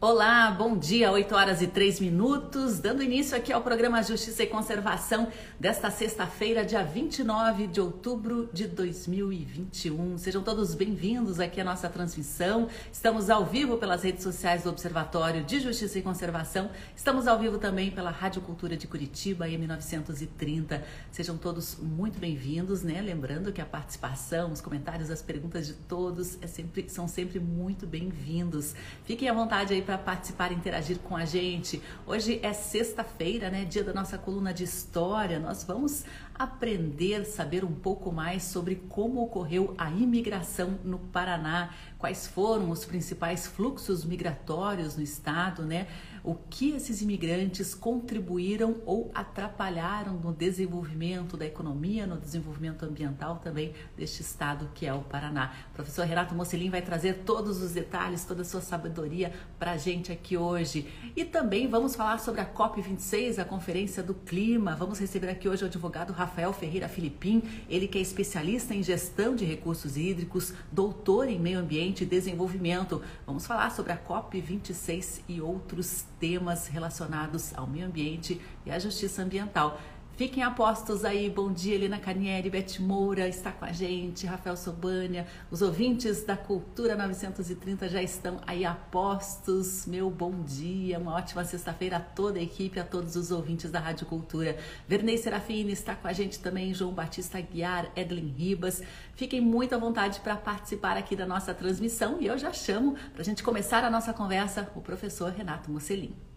Olá, bom dia, 8 horas e 3 minutos, dando início aqui ao programa Justiça e Conservação desta sexta-feira, dia 29 de outubro de 2021. Sejam todos bem-vindos aqui à nossa transmissão. Estamos ao vivo pelas redes sociais do Observatório de Justiça e Conservação. Estamos ao vivo também pela Rádio Cultura de Curitiba, M930. Sejam todos muito bem-vindos, né? Lembrando que a participação, os comentários, as perguntas de todos é sempre, são sempre muito bem-vindos. Fiquem à vontade aí para participar e interagir com a gente. Hoje é sexta-feira, né? Dia da nossa coluna de história. Nós vamos aprender, saber um pouco mais sobre como ocorreu a imigração no Paraná, quais foram os principais fluxos migratórios no estado, né? O que esses imigrantes contribuíram ou atrapalharam no desenvolvimento da economia, no desenvolvimento ambiental também deste estado que é o Paraná. O professor Renato Mocelin vai trazer todos os detalhes, toda a sua sabedoria para a gente aqui hoje. E também vamos falar sobre a COP26, a Conferência do Clima. Vamos receber aqui hoje o advogado Rafael Ferreira Filipim, ele que é especialista em gestão de recursos hídricos, doutor em meio ambiente e desenvolvimento. Vamos falar sobre a COP26 e outros temas relacionados ao meio ambiente e à justiça ambiental. Fiquem apostos aí. Bom dia, Helena Canieri, Beth Moura está com a gente, Rafael Sobania. Os ouvintes da Cultura 930 já estão aí apostos. Meu bom dia, uma ótima sexta-feira a toda a equipe, a todos os ouvintes da Rádio Cultura. Vernei Serafini está com a gente também, João Batista Guiar, Edlin Ribas. Fiquem muito à vontade para participar aqui da nossa transmissão e eu já chamo para a gente começar a nossa conversa o professor Renato Musselin.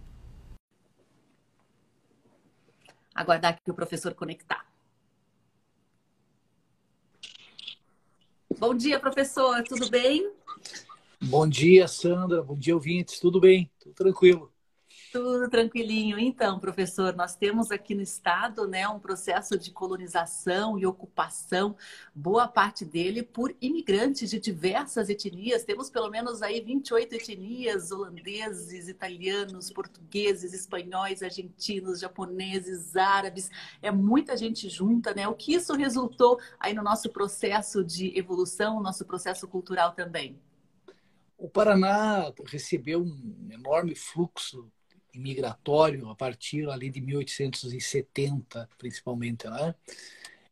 Aguardar aqui o professor conectar. Bom dia, professor, tudo bem? Bom dia, Sandra. Bom dia, ouvintes. Tudo bem? Tudo tranquilo. Tudo tranquilinho. Então, professor, nós temos aqui no estado, né, um processo de colonização e ocupação, boa parte dele por imigrantes de diversas etnias. Temos pelo menos aí 28 etnias, holandeses, italianos, portugueses, espanhóis, argentinos, japoneses, árabes. É muita gente junta, né? O que isso resultou aí no nosso processo de evolução, nosso processo cultural também? O Paraná recebeu um enorme fluxo imigratório a partir ali de 1870, principalmente. Né?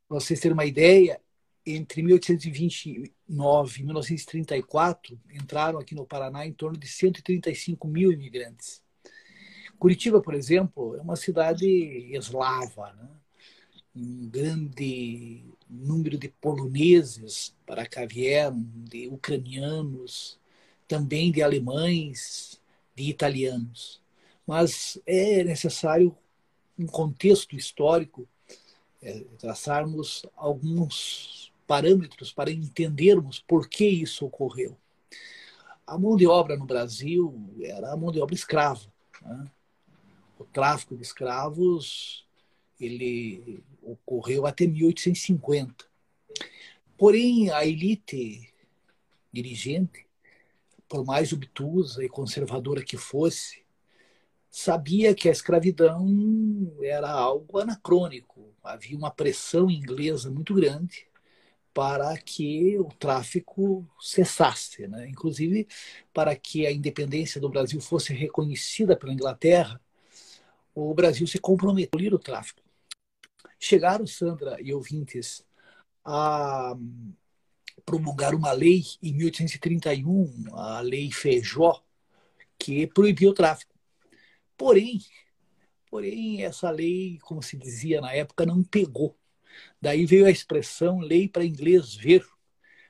Para vocês terem uma ideia, entre 1829 e 1934, entraram aqui no Paraná em torno de 135 mil imigrantes. Curitiba, por exemplo, é uma cidade eslava, né? um grande número de poloneses para cá vieram, de ucranianos, também de alemães, de italianos mas é necessário um contexto histórico, é, traçarmos alguns parâmetros para entendermos por que isso ocorreu. A mão de obra no Brasil era a mão de obra escrava. Né? O tráfico de escravos ele ocorreu até 1850. Porém, a elite dirigente, por mais obtusa e conservadora que fosse, sabia que a escravidão era algo anacrônico. Havia uma pressão inglesa muito grande para que o tráfico cessasse, né? inclusive para que a independência do Brasil fosse reconhecida pela Inglaterra, o Brasil se comprometeu o tráfico. Chegaram, Sandra e ouvintes, a promulgar uma lei em 1831, a Lei Feijó, que proibiu o tráfico. Porém, porém essa lei, como se dizia na época, não pegou. Daí veio a expressão lei para inglês ver,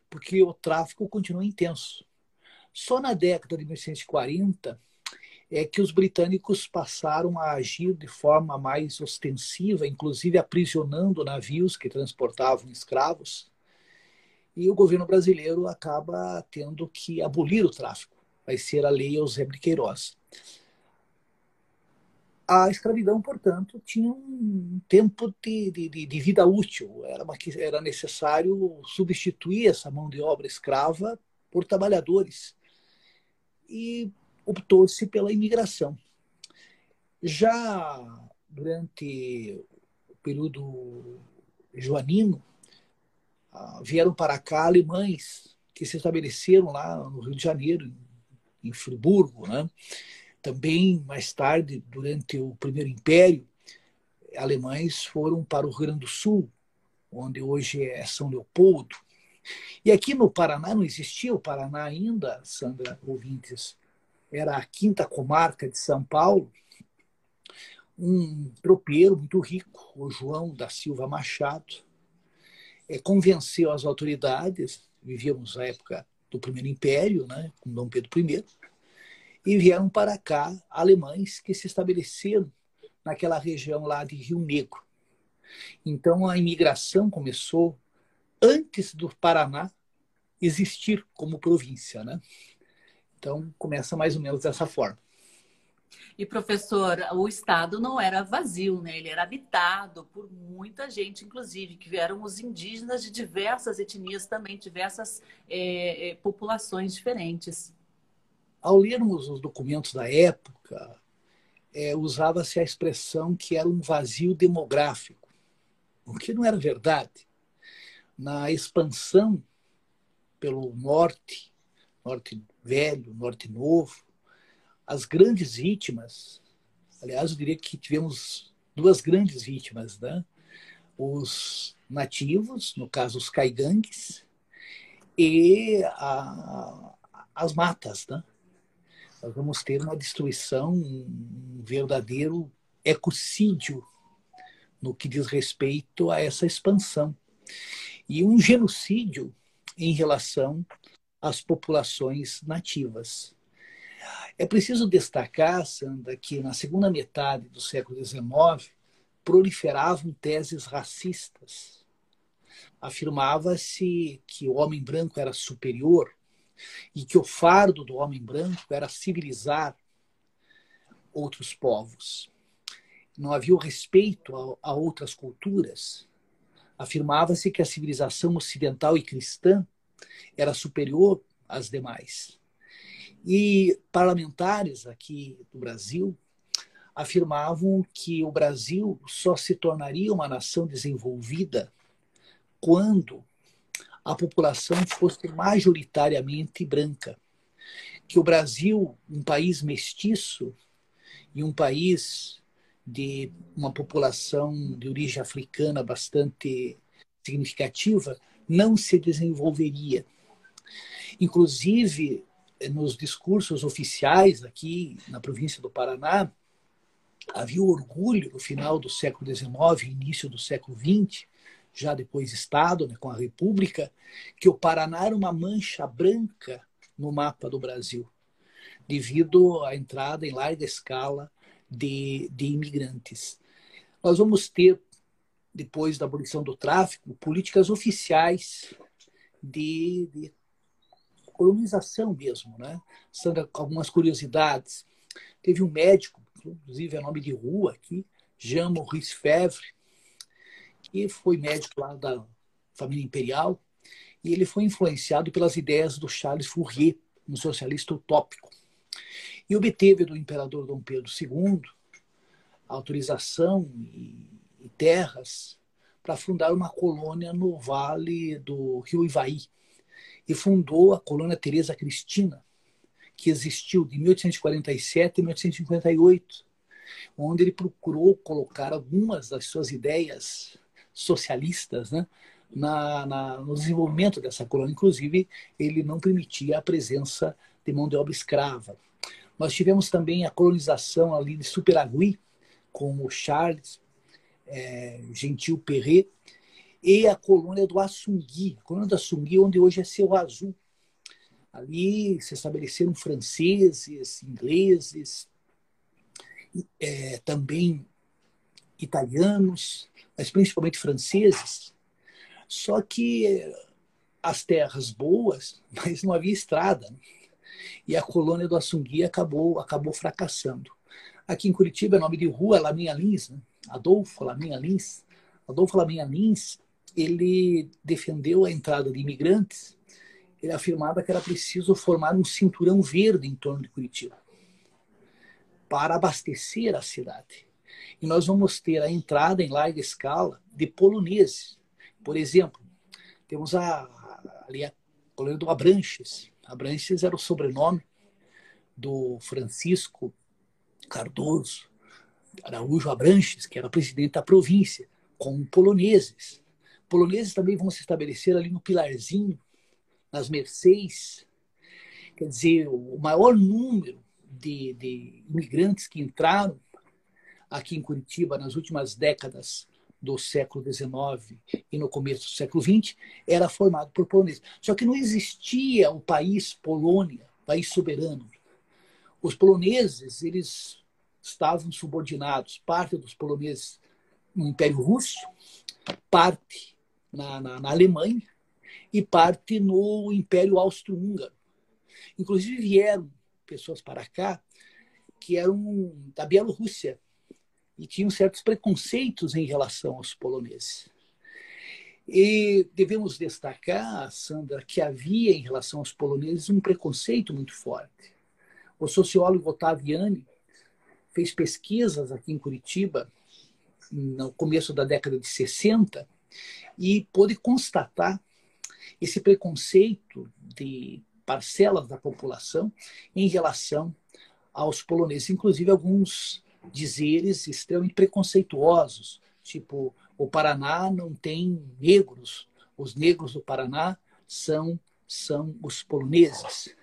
porque o tráfico continua intenso. Só na década de 1940 é que os britânicos passaram a agir de forma mais ostensiva, inclusive aprisionando navios que transportavam escravos. E o governo brasileiro acaba tendo que abolir o tráfico. Vai ser a lei Eusébio Queiroz. A escravidão, portanto, tinha um tempo de, de, de vida útil. Era, uma, era necessário substituir essa mão de obra escrava por trabalhadores. E optou-se pela imigração. Já durante o período joanino, ah, vieram para cá alemães que se estabeleceram lá no Rio de Janeiro, em Friburgo. Né? Também, mais tarde, durante o Primeiro Império, alemães foram para o Rio Grande do Sul, onde hoje é São Leopoldo. E aqui no Paraná não existia o Paraná ainda, Sandra ouvintes. Era a quinta comarca de São Paulo. Um tropeiro muito rico, o João da Silva Machado, é, convenceu as autoridades, vivíamos na época do Primeiro Império, né, com Dom Pedro I, e vieram para cá alemães que se estabeleceram naquela região lá de Rio Negro. Então a imigração começou antes do Paraná existir como província, né? Então começa mais ou menos dessa forma. E professor, o estado não era vazio, né? Ele era habitado por muita gente, inclusive que vieram os indígenas de diversas etnias também, diversas é, populações diferentes. Ao lermos os documentos da época, é, usava-se a expressão que era um vazio demográfico, o que não era verdade. Na expansão pelo norte, norte velho, norte novo, as grandes vítimas, aliás, eu diria que tivemos duas grandes vítimas, né? Os nativos, no caso os caigangues, e a, as matas, né? Nós vamos ter uma destruição, um verdadeiro ecocídio no que diz respeito a essa expansão. E um genocídio em relação às populações nativas. É preciso destacar, Sandra, que na segunda metade do século XIX proliferavam teses racistas. Afirmava-se que o homem branco era superior e que o fardo do homem branco era civilizar outros povos. Não havia o respeito a, a outras culturas. Afirmava-se que a civilização ocidental e cristã era superior às demais. E parlamentares aqui do Brasil afirmavam que o Brasil só se tornaria uma nação desenvolvida quando a população fosse majoritariamente branca. Que o Brasil, um país mestiço e um país de uma população de origem africana bastante significativa, não se desenvolveria. Inclusive, nos discursos oficiais aqui na província do Paraná, havia orgulho no final do século XIX, início do século XX, já depois Estado, né, com a República, que o Paraná era uma mancha branca no mapa do Brasil, devido à entrada em larga escala de, de imigrantes. Nós vamos ter, depois da abolição do tráfico, políticas oficiais de, de colonização mesmo. Né? Sandra, algumas curiosidades. Teve um médico, inclusive é nome de rua aqui, Jean Maurice Fevre, que foi médico lá da família imperial, e ele foi influenciado pelas ideias do Charles Fourier, um socialista utópico. E obteve do imperador Dom Pedro II autorização e, e terras para fundar uma colônia no vale do rio Ivaí. E fundou a colônia Teresa Cristina, que existiu de 1847 a 1858, onde ele procurou colocar algumas das suas ideias socialistas né, na, na, no desenvolvimento dessa colônia. Inclusive, ele não permitia a presença de mão de obra escrava. Nós tivemos também a colonização ali de Superagui, com o Charles é, Gentil Perret, e a colônia do Assungui, a colônia do Assungui, onde hoje é Seu Azul. Ali se estabeleceram franceses, ingleses, é, também italianos, mas principalmente franceses. Só que as terras boas, mas não havia estrada. Né? E a colônia do Assungui acabou, acabou fracassando. Aqui em Curitiba é nome de rua Laminha Lins, né? Adolfo Laminha Lins. Adolfo Laminha Lins, ele defendeu a entrada de imigrantes. Ele afirmava que era preciso formar um cinturão verde em torno de Curitiba para abastecer a cidade. E nós vamos ter a entrada em larga escala de poloneses. Por exemplo, temos a, ali a colônia do Abranches. Abranches era o sobrenome do Francisco Cardoso Araújo Abranches, que era presidente da província, com poloneses. Poloneses também vão se estabelecer ali no Pilarzinho, nas Mercês. Quer dizer, o maior número de, de imigrantes que entraram aqui em Curitiba nas últimas décadas do século XIX e no começo do século XX era formado por poloneses. Só que não existia o país Polônia, país soberano. Os poloneses, eles estavam subordinados, parte dos poloneses no Império Russo, parte na, na, na Alemanha e parte no Império Austro-Húngaro. Inclusive vieram pessoas para cá que eram da Bielorrússia e tinham certos preconceitos em relação aos poloneses. E devemos destacar, Sandra, que havia em relação aos poloneses um preconceito muito forte. O sociólogo Ottaviani fez pesquisas aqui em Curitiba no começo da década de 60 e pôde constatar esse preconceito de parcelas da população em relação aos poloneses, inclusive alguns dizeres extremamente preconceituosos, tipo o Paraná não tem negros, os negros do Paraná são são os poloneses.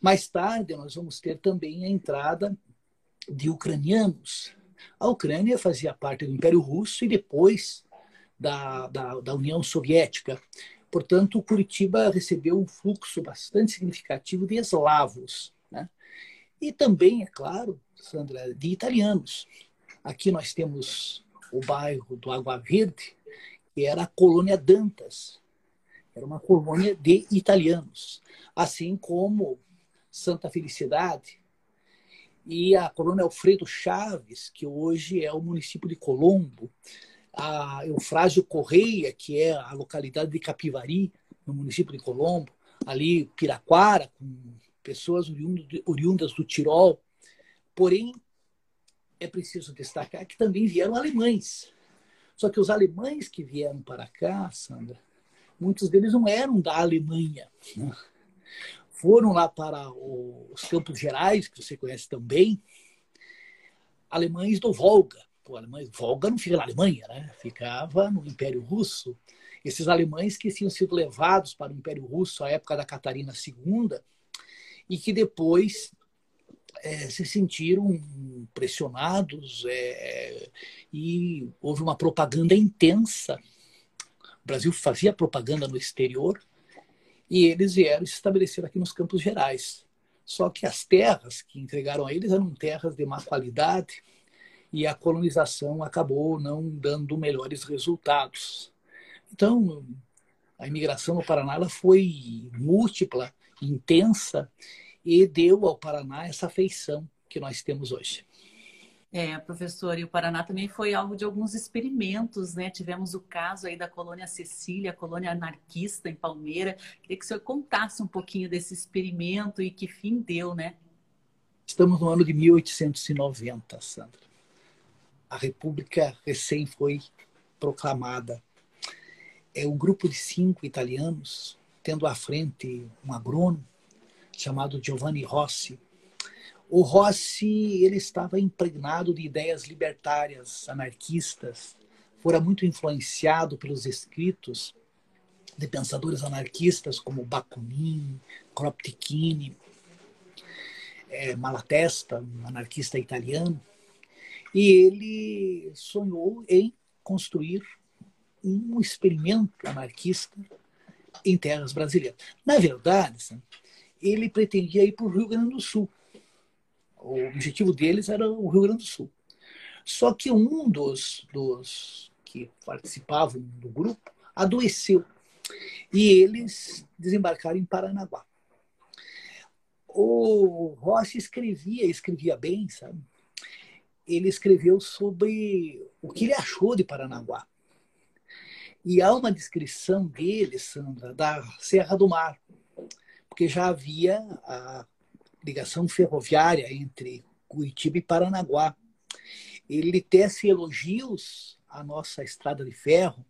Mais tarde nós vamos ter também a entrada de ucranianos. A Ucrânia fazia parte do Império Russo e depois da, da, da União Soviética. Portanto, Curitiba recebeu um fluxo bastante significativo de eslavos. E também, é claro, Sandra, de italianos. Aqui nós temos o bairro do Água Verde, que era a colônia Dantas. Era uma colônia de italianos. Assim como Santa Felicidade, e a colônia Alfredo Chaves, que hoje é o município de Colombo, a Eufrásio Correia, que é a localidade de Capivari, no município de Colombo, ali Piraquara, com pessoas oriundas do Tirol. Porém, é preciso destacar que também vieram alemães. Só que os alemães que vieram para cá, Sandra, muitos deles não eram da Alemanha. Né? foram lá para os Campos Gerais, que você conhece também, alemães do Volga. Pô, alemães, Volga não fica na Alemanha, né? ficava no Império Russo. Esses alemães que tinham sido levados para o Império Russo à época da Catarina II e que depois é, se sentiram pressionados é, e houve uma propaganda intensa. O Brasil fazia propaganda no exterior e eles vieram se estabelecer aqui nos Campos Gerais. Só que as terras que entregaram a eles eram terras de má qualidade e a colonização acabou não dando melhores resultados. Então, a imigração no Paraná ela foi múltipla, intensa e deu ao Paraná essa feição que nós temos hoje. É, professor, e o Paraná também foi alvo de alguns experimentos, né? Tivemos o caso aí da colônia Cecília, colônia anarquista em Palmeira. Queria que o senhor contasse um pouquinho desse experimento e que fim deu, né? Estamos no ano de 1890, Sandra. A República recém foi proclamada. É um grupo de cinco italianos, tendo à frente um agrônomo chamado Giovanni Rossi, o Rossi ele estava impregnado de ideias libertárias, anarquistas, fora muito influenciado pelos escritos de pensadores anarquistas como Bakunin, Kropotkin, é, Malatesta, um anarquista italiano, e ele sonhou em construir um experimento anarquista em terras brasileiras. Na verdade, ele pretendia ir para o Rio Grande do Sul o objetivo deles era o Rio Grande do Sul. Só que um dos, dos que participavam do grupo adoeceu e eles desembarcaram em Paranaguá. O Rossi escrevia, escrevia bem, sabe? Ele escreveu sobre o que ele achou de Paranaguá. E há uma descrição dele, Sandra, da Serra do Mar, porque já havia a ligação ferroviária entre Curitiba e Paranaguá. Ele tece elogios à nossa estrada de ferro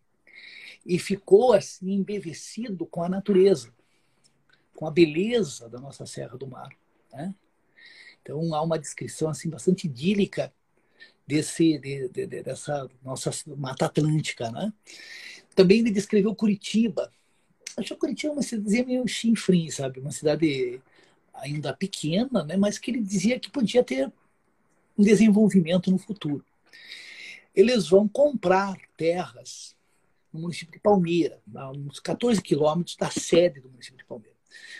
e ficou assim embevecido com a natureza, com a beleza da nossa Serra do Mar. Né? Então há uma descrição assim bastante idílica desse de, de, dessa nossa Mata Atlântica, né? Também ele descreveu Curitiba. Acho que Curitiba é uma cidade meio chinfrim, sabe? Uma cidade ainda pequena, né? Mas que ele dizia que podia ter um desenvolvimento no futuro. Eles vão comprar terras no município de Palmeira, a uns 14 quilômetros da sede do município de Palmeira.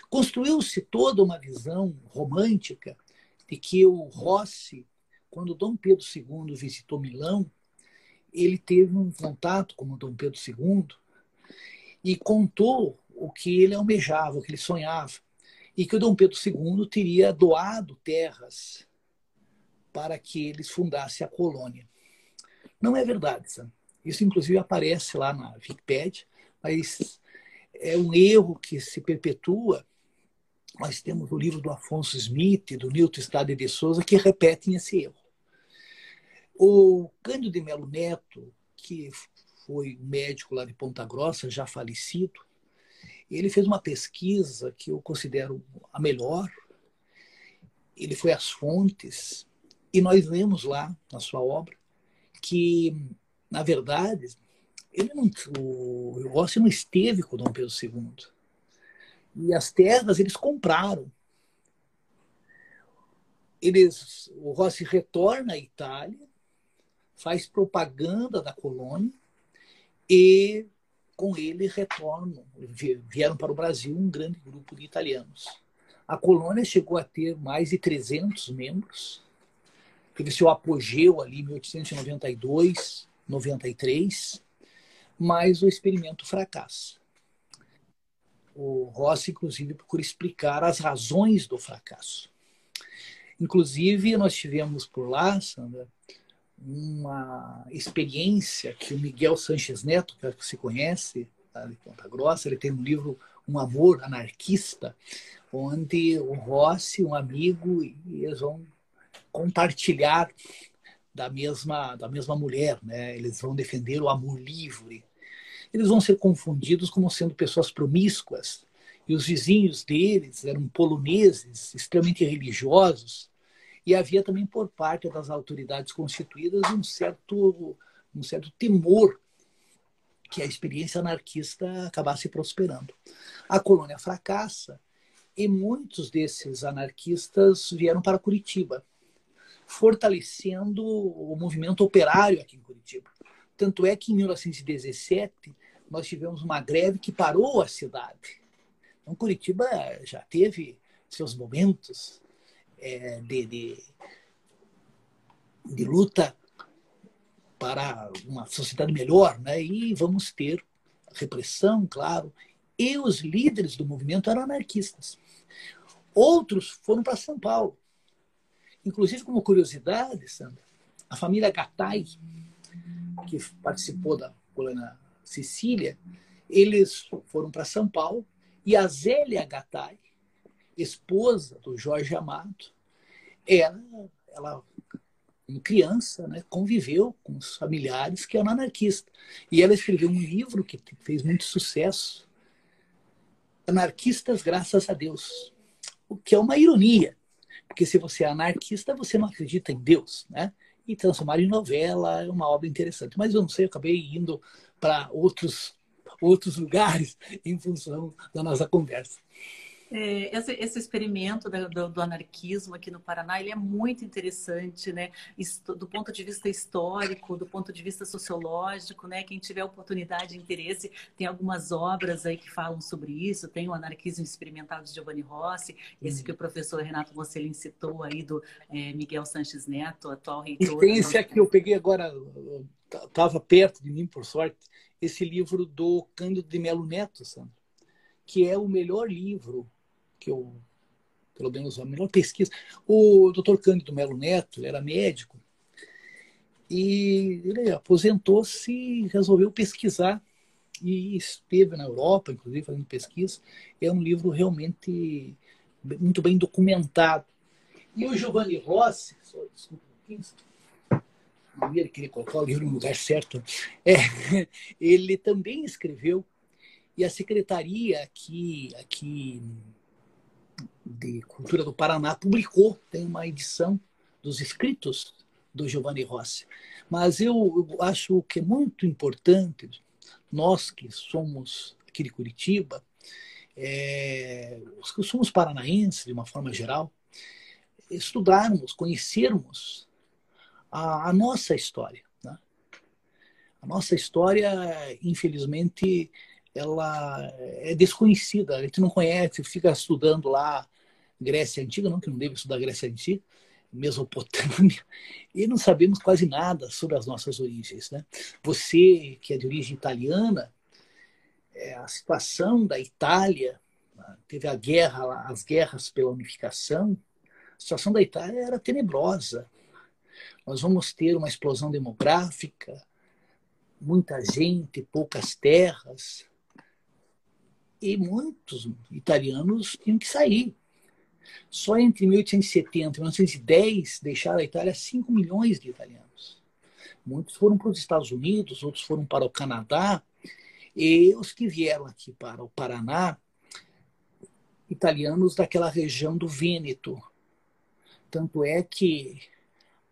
Construiu-se toda uma visão romântica de que o Rossi, quando Dom Pedro II visitou Milão, ele teve um contato com o Dom Pedro II e contou o que ele almejava, o que ele sonhava, e que o Dom Pedro II teria doado terras para que eles fundassem a colônia. Não é verdade, sabe? Isso, inclusive, aparece lá na Wikipedia, mas é um erro que se perpetua. Nós temos o livro do Afonso Smith, do Newton Stade de Souza, que repetem esse erro. O Cândido de Melo Neto, que foi médico lá de Ponta Grossa, já falecido, ele fez uma pesquisa que eu considero a melhor. Ele foi às fontes e nós lemos lá na sua obra que na verdade, ele não, o Rossi não esteve com Dom Pedro II. E as terras eles compraram. Eles, o Rossi retorna à Itália, faz propaganda da colônia e com ele retornam, vieram para o Brasil um grande grupo de italianos. A colônia chegou a ter mais de 300 membros, teve seu apogeu ali em 1892, 93, mas o experimento fracassa. O Rossi, inclusive, procura explicar as razões do fracasso. Inclusive, nós tivemos por lá, Sandra, uma experiência que o Miguel Sanches Neto, que se conhece, tá, de Ponta Grossa, ele tem um livro Um Amor Anarquista, onde o Rossi, um amigo, eles vão compartilhar da mesma, da mesma mulher, né? Eles vão defender o amor livre. Eles vão ser confundidos como sendo pessoas promíscuas. E os vizinhos deles eram poloneses, extremamente religiosos. E havia também por parte das autoridades constituídas um certo, um certo temor que a experiência anarquista acabasse prosperando. A colônia fracassa e muitos desses anarquistas vieram para Curitiba fortalecendo o movimento operário aqui em Curitiba. Tanto é que em 1917 nós tivemos uma greve que parou a cidade. Então, Curitiba já teve seus momentos é, de, de, de luta para uma sociedade melhor, né? E vamos ter repressão, claro. E os líderes do movimento eram anarquistas. Outros foram para São Paulo. Inclusive, como curiosidade, Sandra, a família Gattai, que participou da colônia Sicília, eles foram para São Paulo e a Zélia Gattai, esposa do Jorge Amado, ela, ela em criança, né, conviveu com os familiares que eram anarquistas. E ela escreveu um livro que fez muito sucesso, Anarquistas Graças a Deus, o que é uma ironia, porque se você é anarquista, você não acredita em Deus, né? E transformar em novela é uma obra interessante. Mas eu não sei, eu acabei indo para outros, outros lugares em função da nossa conversa. É, esse, esse, experimento do, do, anarquismo aqui no Paraná ele é muito interessante, né? do ponto de vista histórico, do ponto de vista sociológico, né? Quem tiver oportunidade e interesse, tem algumas obras aí que falam sobre isso. Tem o Anarquismo Experimental de Giovanni Rossi, esse que o professor Renato Mocelin citou aí, do é, Miguel Sanches Neto, atual reitor. E tem esse aqui, eu peguei agora, estava perto de mim, por sorte, esse livro do Cândido de Melo Neto, Sandra, que é o melhor livro que eu, pelo menos a melhor pesquisa, o Dr. Cândido Melo Neto ele era médico e ele aposentou-se e resolveu pesquisar e esteve na Europa, inclusive, fazendo pesquisa. É um livro realmente muito bem documentado. E o Giovanni Rossi, desculpa um não ia querer colocar o livro no lugar certo, é, ele também escreveu, e a secretaria aqui, aqui de Cultura do Paraná publicou, tem uma edição dos escritos do Giovanni Rossi. Mas eu, eu acho que é muito importante, nós que somos aqui de Curitiba, é, os que somos paranaenses de uma forma geral, estudarmos, conhecermos a, a nossa história. Né? A nossa história, infelizmente, ela é desconhecida. A gente não conhece, fica estudando lá Grécia Antiga, não que não deve estudar Grécia Antiga, Mesopotâmia, e não sabemos quase nada sobre as nossas origens. Né? Você, que é de origem italiana, é, a situação da Itália, teve a guerra, as guerras pela unificação, a situação da Itália era tenebrosa. Nós vamos ter uma explosão demográfica, muita gente, poucas terras, e muitos italianos tinham que sair. Só entre 1870 e 1910 deixaram a Itália 5 milhões de italianos. Muitos foram para os Estados Unidos, outros foram para o Canadá, e os que vieram aqui para o Paraná, italianos daquela região do Vêneto. Tanto é que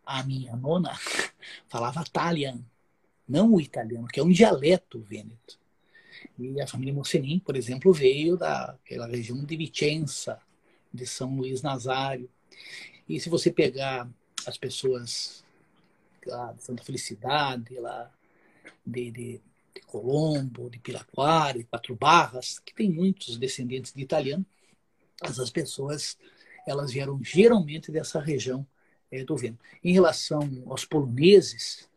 a minha nona falava italian, não o italiano, que é um dialeto vêneto. E a família Mossenin, por exemplo, veio daquela região de Vicenza, de São Luís Nazário. E se você pegar as pessoas lá de Santa Felicidade, lá de, de, de Colombo, de Piraquara, de Quatro Barras, que tem muitos descendentes de italiano, essas pessoas elas vieram geralmente dessa região é, do Vêneto. Em relação aos poloneses,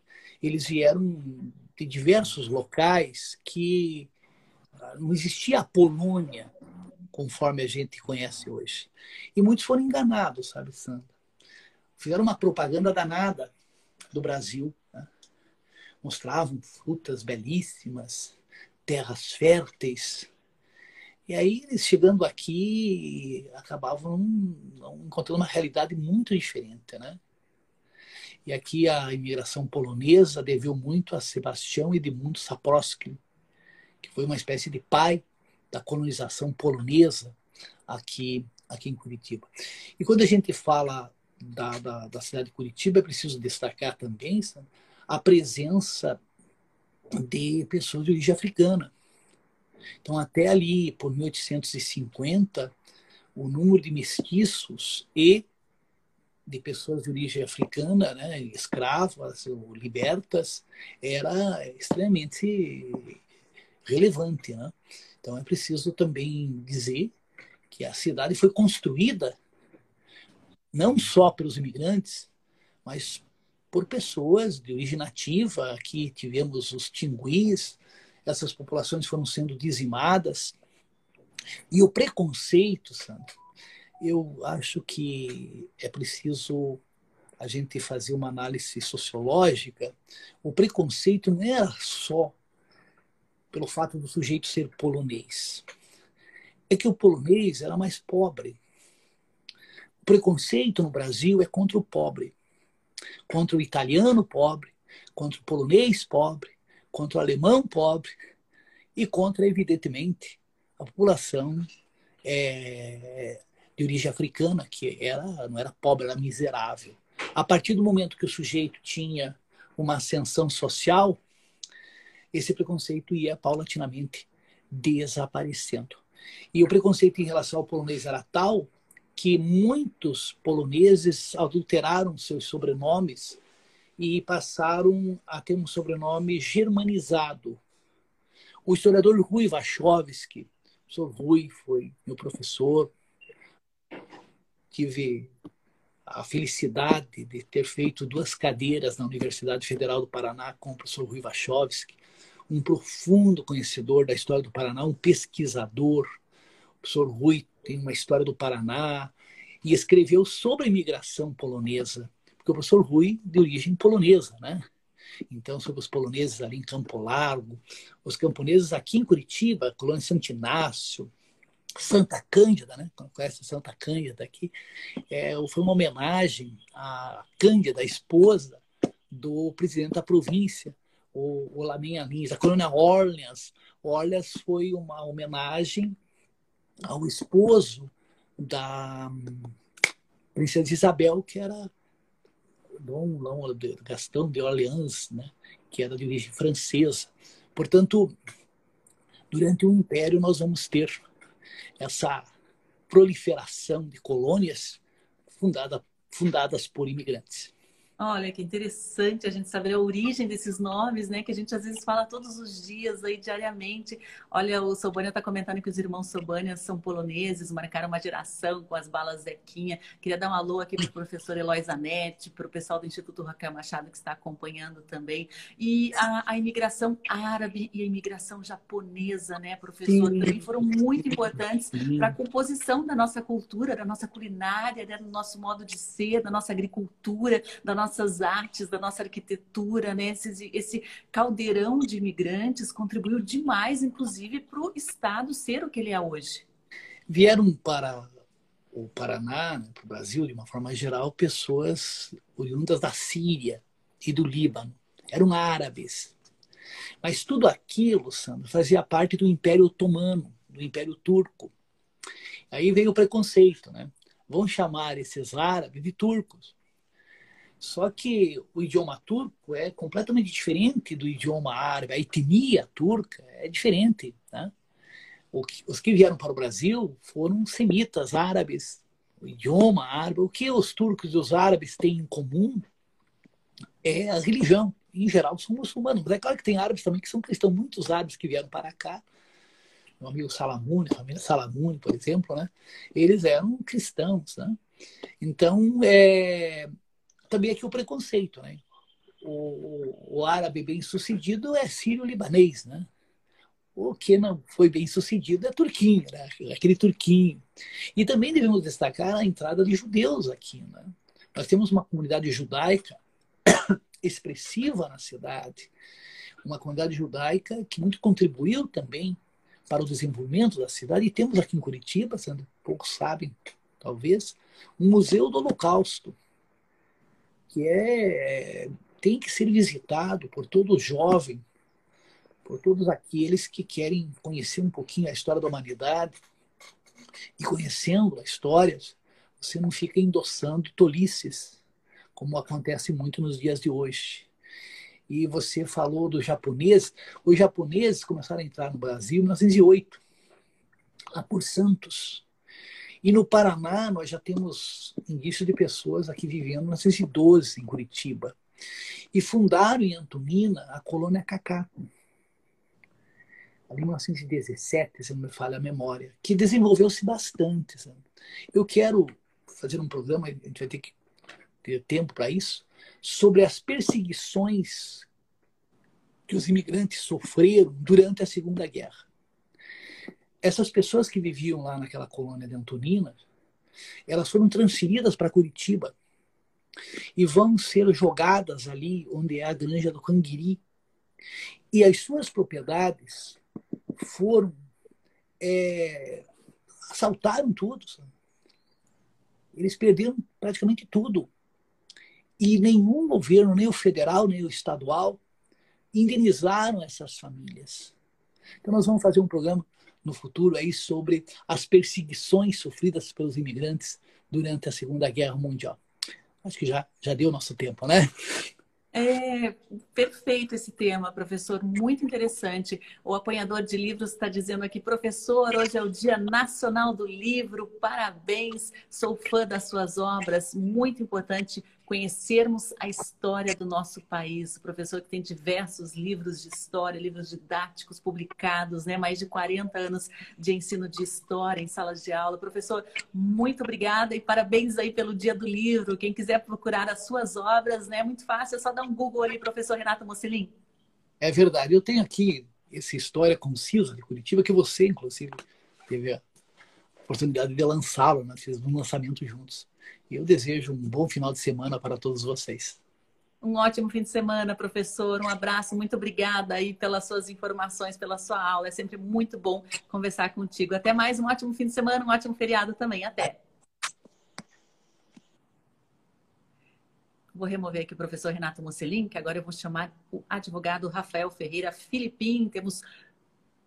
eles vieram de diversos locais que ah, não existia a Polônia conforme a gente conhece hoje. E muitos foram enganados, sabe, Sandra? Fizeram uma propaganda danada do Brasil. Né? Mostravam frutas belíssimas, terras férteis. E aí, eles chegando aqui, acabavam encontrando uma realidade muito diferente, né? E aqui a imigração polonesa deveu muito a Sebastião Edmundo Saprowski, que foi uma espécie de pai da colonização polonesa aqui, aqui em Curitiba. E quando a gente fala da, da, da cidade de Curitiba, é preciso destacar também sabe, a presença de pessoas de origem africana. Então, até ali, por 1850, o número de mestiços e de pessoas de origem africana, né, escravas ou libertas, era extremamente relevante. Né? Então é preciso também dizer que a cidade foi construída não só pelos imigrantes, mas por pessoas de origem nativa. Aqui tivemos os tinguis, essas populações foram sendo dizimadas. E o preconceito, Sandro, eu acho que é preciso a gente fazer uma análise sociológica. O preconceito não era só pelo fato do sujeito ser polonês. É que o polonês era mais pobre. O preconceito no Brasil é contra o pobre, contra o italiano pobre, contra o polonês pobre, contra o alemão pobre e contra, evidentemente, a população é, de origem africana, que era, não era pobre, era miserável. A partir do momento que o sujeito tinha uma ascensão social, esse preconceito ia paulatinamente desaparecendo. E o preconceito em relação ao polonês era tal que muitos poloneses adulteraram seus sobrenomes e passaram a ter um sobrenome germanizado. O historiador Rui Wachowski, o professor Rui foi meu professor, tive a felicidade de ter feito duas cadeiras na Universidade Federal do Paraná com o professor Rui Wachowski, um profundo conhecedor da história do Paraná, um pesquisador. O professor Rui tem uma história do Paraná e escreveu sobre a imigração polonesa, porque o professor Rui de origem polonesa, né? Então, sobre os poloneses ali em Campo Largo, os camponeses aqui em Curitiba, Colônia Santo Inácio, Santa Cândida, né? Conhece Santa Cândida aqui? É, foi uma homenagem à Cândida, a esposa do presidente da província, o, o Lamin Lins, a colônia Orleans. Orleans foi uma homenagem ao esposo da princesa Isabel, que era Dom Gastão de Orleans, né? que era de origem francesa. Portanto, durante o Império nós vamos ter essa proliferação de colônias fundada, fundadas por imigrantes. Olha que interessante a gente saber a origem desses nomes, né? Que a gente às vezes fala todos os dias aí diariamente. Olha, o Sobania está comentando que os irmãos Sobania são poloneses, marcaram uma geração com as balas Zequinha. Queria dar um alô aqui para o professor Eloy Zanetti, para o pessoal do Instituto Raquel Machado que está acompanhando também. E a, a imigração árabe e a imigração japonesa, né, professor, Sim. também foram muito importantes para a composição da nossa cultura, da nossa culinária, né, do nosso modo de ser, da nossa agricultura, da nossa nossas artes, da nossa arquitetura, né? Esse, esse caldeirão de imigrantes contribuiu demais, inclusive, para o Estado ser o que ele é hoje. Vieram para o Paraná, né, para o Brasil, de uma forma geral, pessoas oriundas da Síria e do Líbano. Eram árabes. Mas tudo aquilo, Sandra, fazia parte do Império Otomano, do Império Turco. Aí veio o preconceito, né? Vão chamar esses árabes de turcos. Só que o idioma turco é completamente diferente do idioma árabe. A etnia turca é diferente. Né? Os que vieram para o Brasil foram semitas árabes. O idioma árabe, o que os turcos e os árabes têm em comum é a religião. Em geral, são muçulmanos. Mas é claro que tem árabes também que são cristãos. Muitos árabes que vieram para cá, meu amigo Salamune, a família Salamune, por exemplo, né? eles eram cristãos. Né? Então, é, também aqui o preconceito, né? O, o árabe bem-sucedido é sírio-libanês, né? O que não foi bem-sucedido é turquinho, né? aquele turquinho. E também devemos destacar a entrada de judeus aqui, né? Nós temos uma comunidade judaica expressiva na cidade, uma comunidade judaica que muito contribuiu também para o desenvolvimento da cidade. E temos aqui em Curitiba, sendo poucos sabem, talvez, um museu do Holocausto, que é, tem que ser visitado por todo jovem, por todos aqueles que querem conhecer um pouquinho a história da humanidade. E conhecendo a história, você não fica endossando tolices, como acontece muito nos dias de hoje. E você falou do japonês. Os japoneses começaram a entrar no Brasil em 1908, lá por Santos. E no Paraná, nós já temos indício de pessoas aqui vivendo em 1912, em Curitiba. E fundaram em Antonina a colônia. Ali em 1917, se não me falha a memória, que desenvolveu-se bastante. Sabe? Eu quero fazer um programa, a gente vai ter que ter tempo para isso, sobre as perseguições que os imigrantes sofreram durante a Segunda Guerra essas pessoas que viviam lá naquela colônia de Antonina, elas foram transferidas para Curitiba e vão ser jogadas ali onde é a granja do Canguiri. E as suas propriedades foram é, assaltaram tudo. Sabe? Eles perderam praticamente tudo. E nenhum governo, nem o federal, nem o estadual, indenizaram essas famílias. Então nós vamos fazer um programa no futuro aí sobre as perseguições sofridas pelos imigrantes durante a Segunda Guerra Mundial. Acho que já, já deu nosso tempo, né? É perfeito esse tema, professor, muito interessante. O apanhador de livros está dizendo aqui, professor, hoje é o Dia Nacional do Livro, parabéns, sou fã das suas obras, muito importante conhecermos a história do nosso país. O professor que tem diversos livros de história, livros didáticos publicados, né? mais de 40 anos de ensino de história em salas de aula. Professor, muito obrigada e parabéns aí pelo Dia do Livro. Quem quiser procurar as suas obras, né? é muito fácil, é só dar um Google ali, professor Renato Mocelin. É verdade. Eu tenho aqui essa história concisa de Curitiba, que você, inclusive, teve a oportunidade de lançá-lo, né? Fiz um lançamento juntos. E eu desejo um bom final de semana para todos vocês. Um ótimo fim de semana, professor. Um abraço, muito obrigada aí pelas suas informações, pela sua aula. É sempre muito bom conversar contigo. Até mais, um ótimo fim de semana, um ótimo feriado também. Até. Vou remover aqui o professor Renato Mocelin, que agora eu vou chamar o advogado Rafael Ferreira Filipim. Temos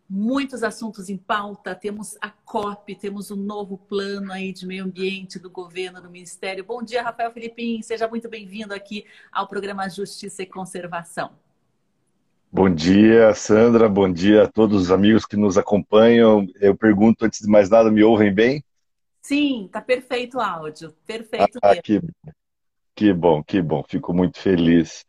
muitos assuntos em pauta. Temos a COP, temos o um novo plano aí de meio ambiente do governo, do Ministério. Bom dia, Rafael Filipim. Seja muito bem-vindo aqui ao programa Justiça e Conservação. Bom dia, Sandra. Bom dia a todos os amigos que nos acompanham. Eu pergunto, antes de mais nada, me ouvem bem? Sim, tá perfeito o áudio. Perfeito ah, mesmo. Que, que bom, que bom. Fico muito feliz.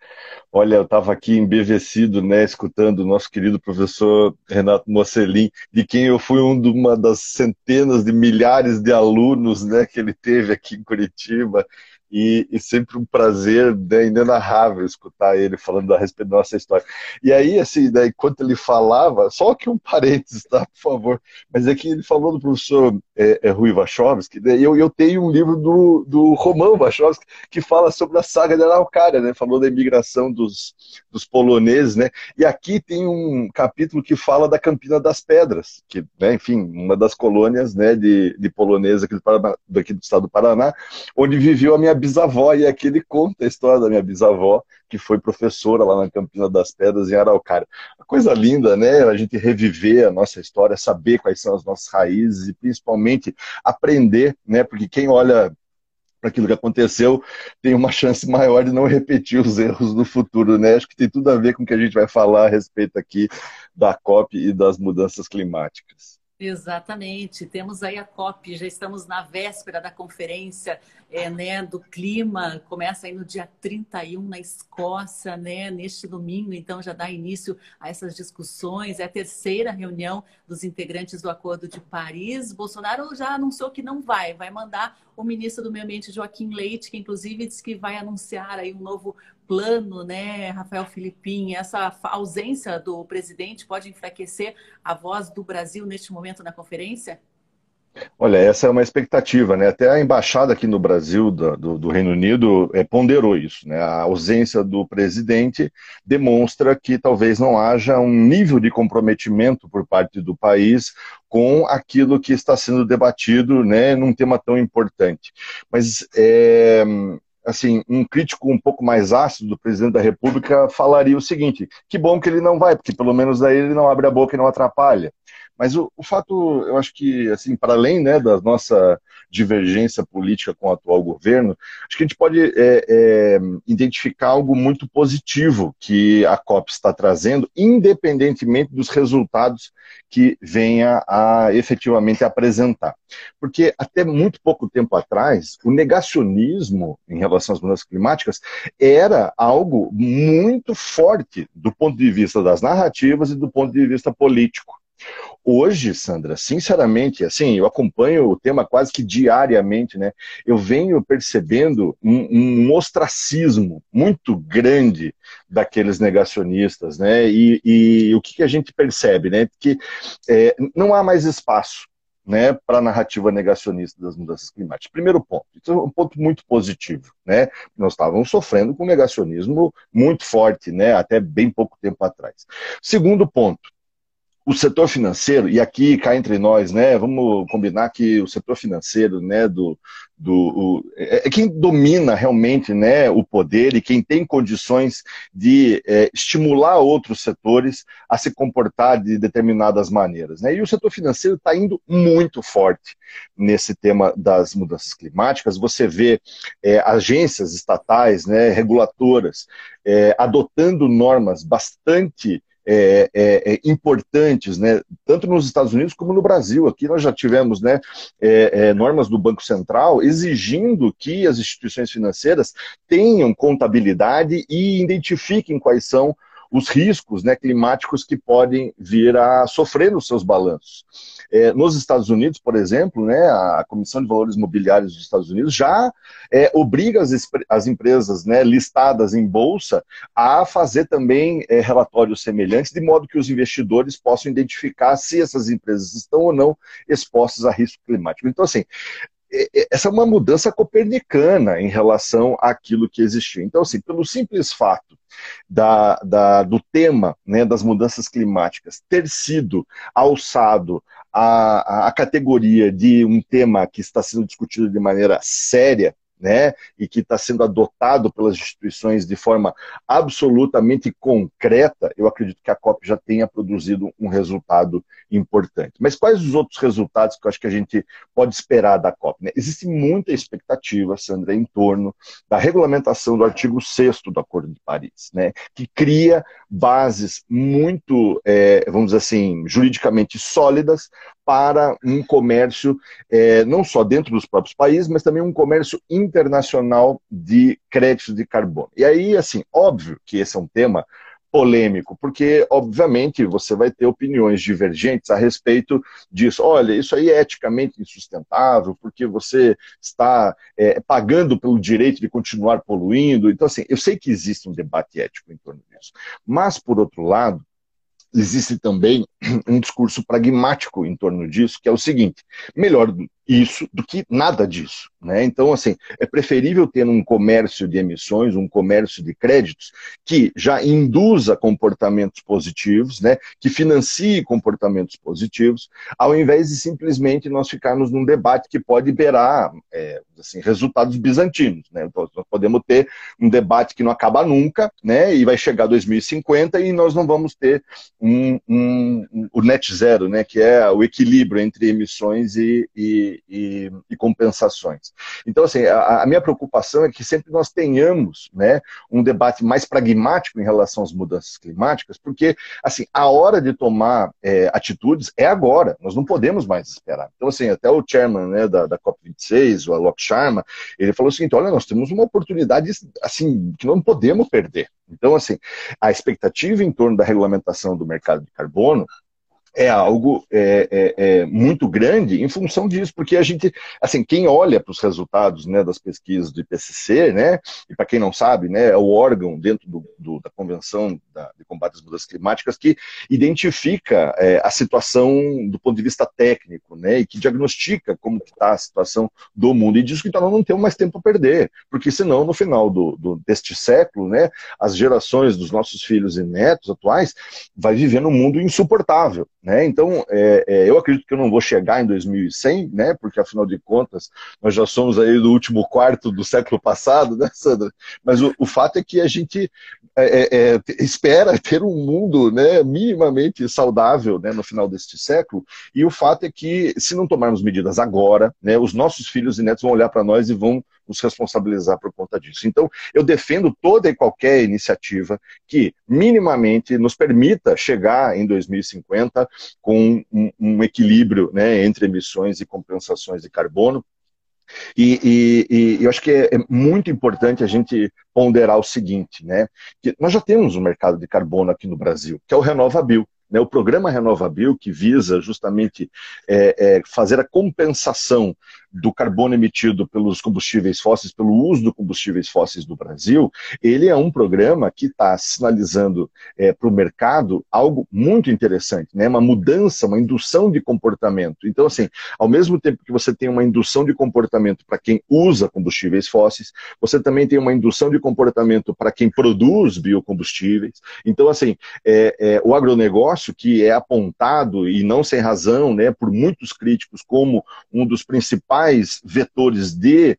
Olha, eu estava aqui embevecido, né, escutando o nosso querido professor Renato Mocelin, de quem eu fui um de uma das centenas de milhares de alunos, né, que ele teve aqui em Curitiba e, e, sempre um prazer né, inenarrável escutar ele falando a respeito da nossa história. E aí, assim, né, enquanto ele falava, só que um parênteses, tá, por favor, mas é que ele falou do professor é, é, Rui Wachowski, né, eu, eu tenho um livro do, do Roman Wachowski que fala sobre a saga de Araucária, né, falou da imigração dos, dos poloneses, né, e aqui tem um capítulo que fala da Campina das Pedras, que, né, enfim, uma das colônias né, de, de poloneses aqui do, do estado do Paraná, onde viveu a minha bisavó, e aqui ele conta a história da minha bisavó, que foi professora lá na Campina das Pedras, em Araucária. Coisa linda, né? A gente reviver a nossa história, saber quais são as nossas raízes e principalmente aprender, né? Porque quem olha para aquilo que aconteceu, tem uma chance maior de não repetir os erros no futuro, né? Acho que tem tudo a ver com o que a gente vai falar a respeito aqui da COP e das mudanças climáticas. Exatamente. Temos aí a COP, já estamos na véspera da conferência é, né, do clima, começa aí no dia 31 na Escócia, né, neste domingo, então já dá início a essas discussões. É a terceira reunião dos integrantes do Acordo de Paris. Bolsonaro já anunciou que não vai, vai mandar o ministro do Meio Ambiente, Joaquim Leite, que inclusive disse que vai anunciar aí um novo plano, né, Rafael Filipim? Essa ausência do presidente pode enfraquecer a voz do Brasil neste momento na conferência? Olha, essa é uma expectativa, né? Até a embaixada aqui no Brasil do, do, Reino Unido é, ponderou isso, né? A ausência do presidente demonstra que talvez não haja um nível de comprometimento por parte do país com aquilo que está sendo debatido, né? Num tema tão importante. Mas é, assim, um crítico um pouco mais ácido do presidente da República falaria o seguinte: que bom que ele não vai, porque pelo menos daí ele não abre a boca e não atrapalha. Mas o, o fato, eu acho que, assim, para além né, da nossa divergência política com o atual governo, acho que a gente pode é, é, identificar algo muito positivo que a COP está trazendo, independentemente dos resultados que venha a efetivamente apresentar. Porque até muito pouco tempo atrás, o negacionismo em relação às mudanças climáticas era algo muito forte do ponto de vista das narrativas e do ponto de vista político. Hoje, Sandra, sinceramente, assim, eu acompanho o tema quase que diariamente, né? Eu venho percebendo um, um ostracismo muito grande daqueles negacionistas, né? E, e o que, que, a gente percebe, né? Que é, não há mais espaço né, para a narrativa negacionista das mudanças climáticas. Primeiro ponto, é um ponto muito positivo, né? Nós estávamos sofrendo com negacionismo muito forte, né, até bem pouco tempo atrás. Segundo ponto, o setor financeiro, e aqui cá entre nós, né, vamos combinar que o setor financeiro, né, do, do o, é, é, quem domina realmente, né, o poder e quem tem condições de é, estimular outros setores a se comportar de determinadas maneiras, né, e o setor financeiro está indo muito forte nesse tema das mudanças climáticas. Você vê é, agências estatais, né, reguladoras, é, adotando normas bastante é, é, é, importantes, né, tanto nos Estados Unidos como no Brasil. Aqui nós já tivemos né, é, é, normas do Banco Central exigindo que as instituições financeiras tenham contabilidade e identifiquem quais são os riscos né, climáticos que podem vir a sofrer nos seus balanços. É, nos Estados Unidos, por exemplo, né, a Comissão de Valores Mobiliários dos Estados Unidos já é, obriga as, as empresas né, listadas em bolsa a fazer também é, relatórios semelhantes, de modo que os investidores possam identificar se essas empresas estão ou não expostas a risco climático. Então, assim, é, é, essa é uma mudança copernicana em relação àquilo que existia. Então, assim, pelo simples fato da, da, do tema né, das mudanças climáticas ter sido alçado à, à categoria de um tema que está sendo discutido de maneira séria né, e que está sendo adotado pelas instituições de forma absolutamente concreta, eu acredito que a COP já tenha produzido um resultado importante. Mas quais os outros resultados que eu acho que a gente pode esperar da COP? Né? Existe muita expectativa, Sandra, em torno da regulamentação do artigo 6 do Acordo de Paris, né, que cria bases muito, é, vamos dizer assim, juridicamente sólidas para um comércio é, não só dentro dos próprios países, mas também um comércio internacional de créditos de carbono. E aí, assim, óbvio que esse é um tema polêmico, porque, obviamente, você vai ter opiniões divergentes a respeito disso. Olha, isso aí é eticamente insustentável, porque você está é, pagando pelo direito de continuar poluindo. Então, assim, eu sei que existe um debate ético em torno disso. Mas, por outro lado, existe também um discurso pragmático em torno disso, que é o seguinte: melhor isso do que nada disso. Né? Então, assim, é preferível ter um comércio de emissões, um comércio de créditos, que já induza comportamentos positivos, né? que financie comportamentos positivos, ao invés de simplesmente nós ficarmos num debate que pode beirar é, assim, resultados bizantinos. Né? Então, nós podemos ter um debate que não acaba nunca, né? e vai chegar 2050 e nós não vamos ter um, um, o net zero, né? que é o equilíbrio entre emissões e, e e, e, compensações. Então, assim, a, a, minha preocupação é que sempre nós tenhamos né, um debate mais pragmático em relação às mudanças climáticas, porque, assim, a hora de tomar é, atitudes é agora, nós não podemos mais esperar. Então, assim, até o chairman né, da, da COP26, o Alok Sharma, ele falou o seguinte, olha, nós temos uma oportunidade, assim, que não podemos perder. Então, assim, a expectativa em torno da regulamentação do mercado de carbono é algo é, é, é, muito grande em função disso, porque a gente, assim, quem olha para os resultados né, das pesquisas do IPCC, né, e para quem não sabe, né, é o órgão dentro do, do, da Convenção da, de Combate às Mudanças Climáticas que identifica é, a situação do ponto de vista técnico, né, e que diagnostica como está a situação do mundo, e diz que então não temos mais tempo a perder, porque senão no final do, do, deste século, né, as gerações dos nossos filhos e netos atuais vai viver num mundo insuportável. Né? Então, é, é, eu acredito que eu não vou chegar em 2100, né? porque afinal de contas, nós já somos aí do último quarto do século passado, né, Sandra? Mas o, o fato é que a gente é, é, é espera ter um mundo né, minimamente saudável né, no final deste século, e o fato é que, se não tomarmos medidas agora, né, os nossos filhos e netos vão olhar para nós e vão nos responsabilizar por conta disso. Então, eu defendo toda e qualquer iniciativa que minimamente nos permita chegar em 2050 com um, um equilíbrio né, entre emissões e compensações de carbono. E, e, e, eu acho que é, é, muito importante a gente ponderar o seguinte, né? Que nós já temos um mercado de carbono aqui no Brasil, que é o RenovaBio. Né, o programa RenovaBio, que visa justamente é, é, fazer a compensação do carbono emitido pelos combustíveis fósseis, pelo uso de combustíveis fósseis do Brasil, ele é um programa que está sinalizando é, para o mercado algo muito interessante, né? uma mudança, uma indução de comportamento. Então, assim, ao mesmo tempo que você tem uma indução de comportamento para quem usa combustíveis fósseis, você também tem uma indução de comportamento para quem produz biocombustíveis. Então, assim, é, é, o agronegócio, que é apontado, e não sem razão, né, por muitos críticos, como um dos principais vetores de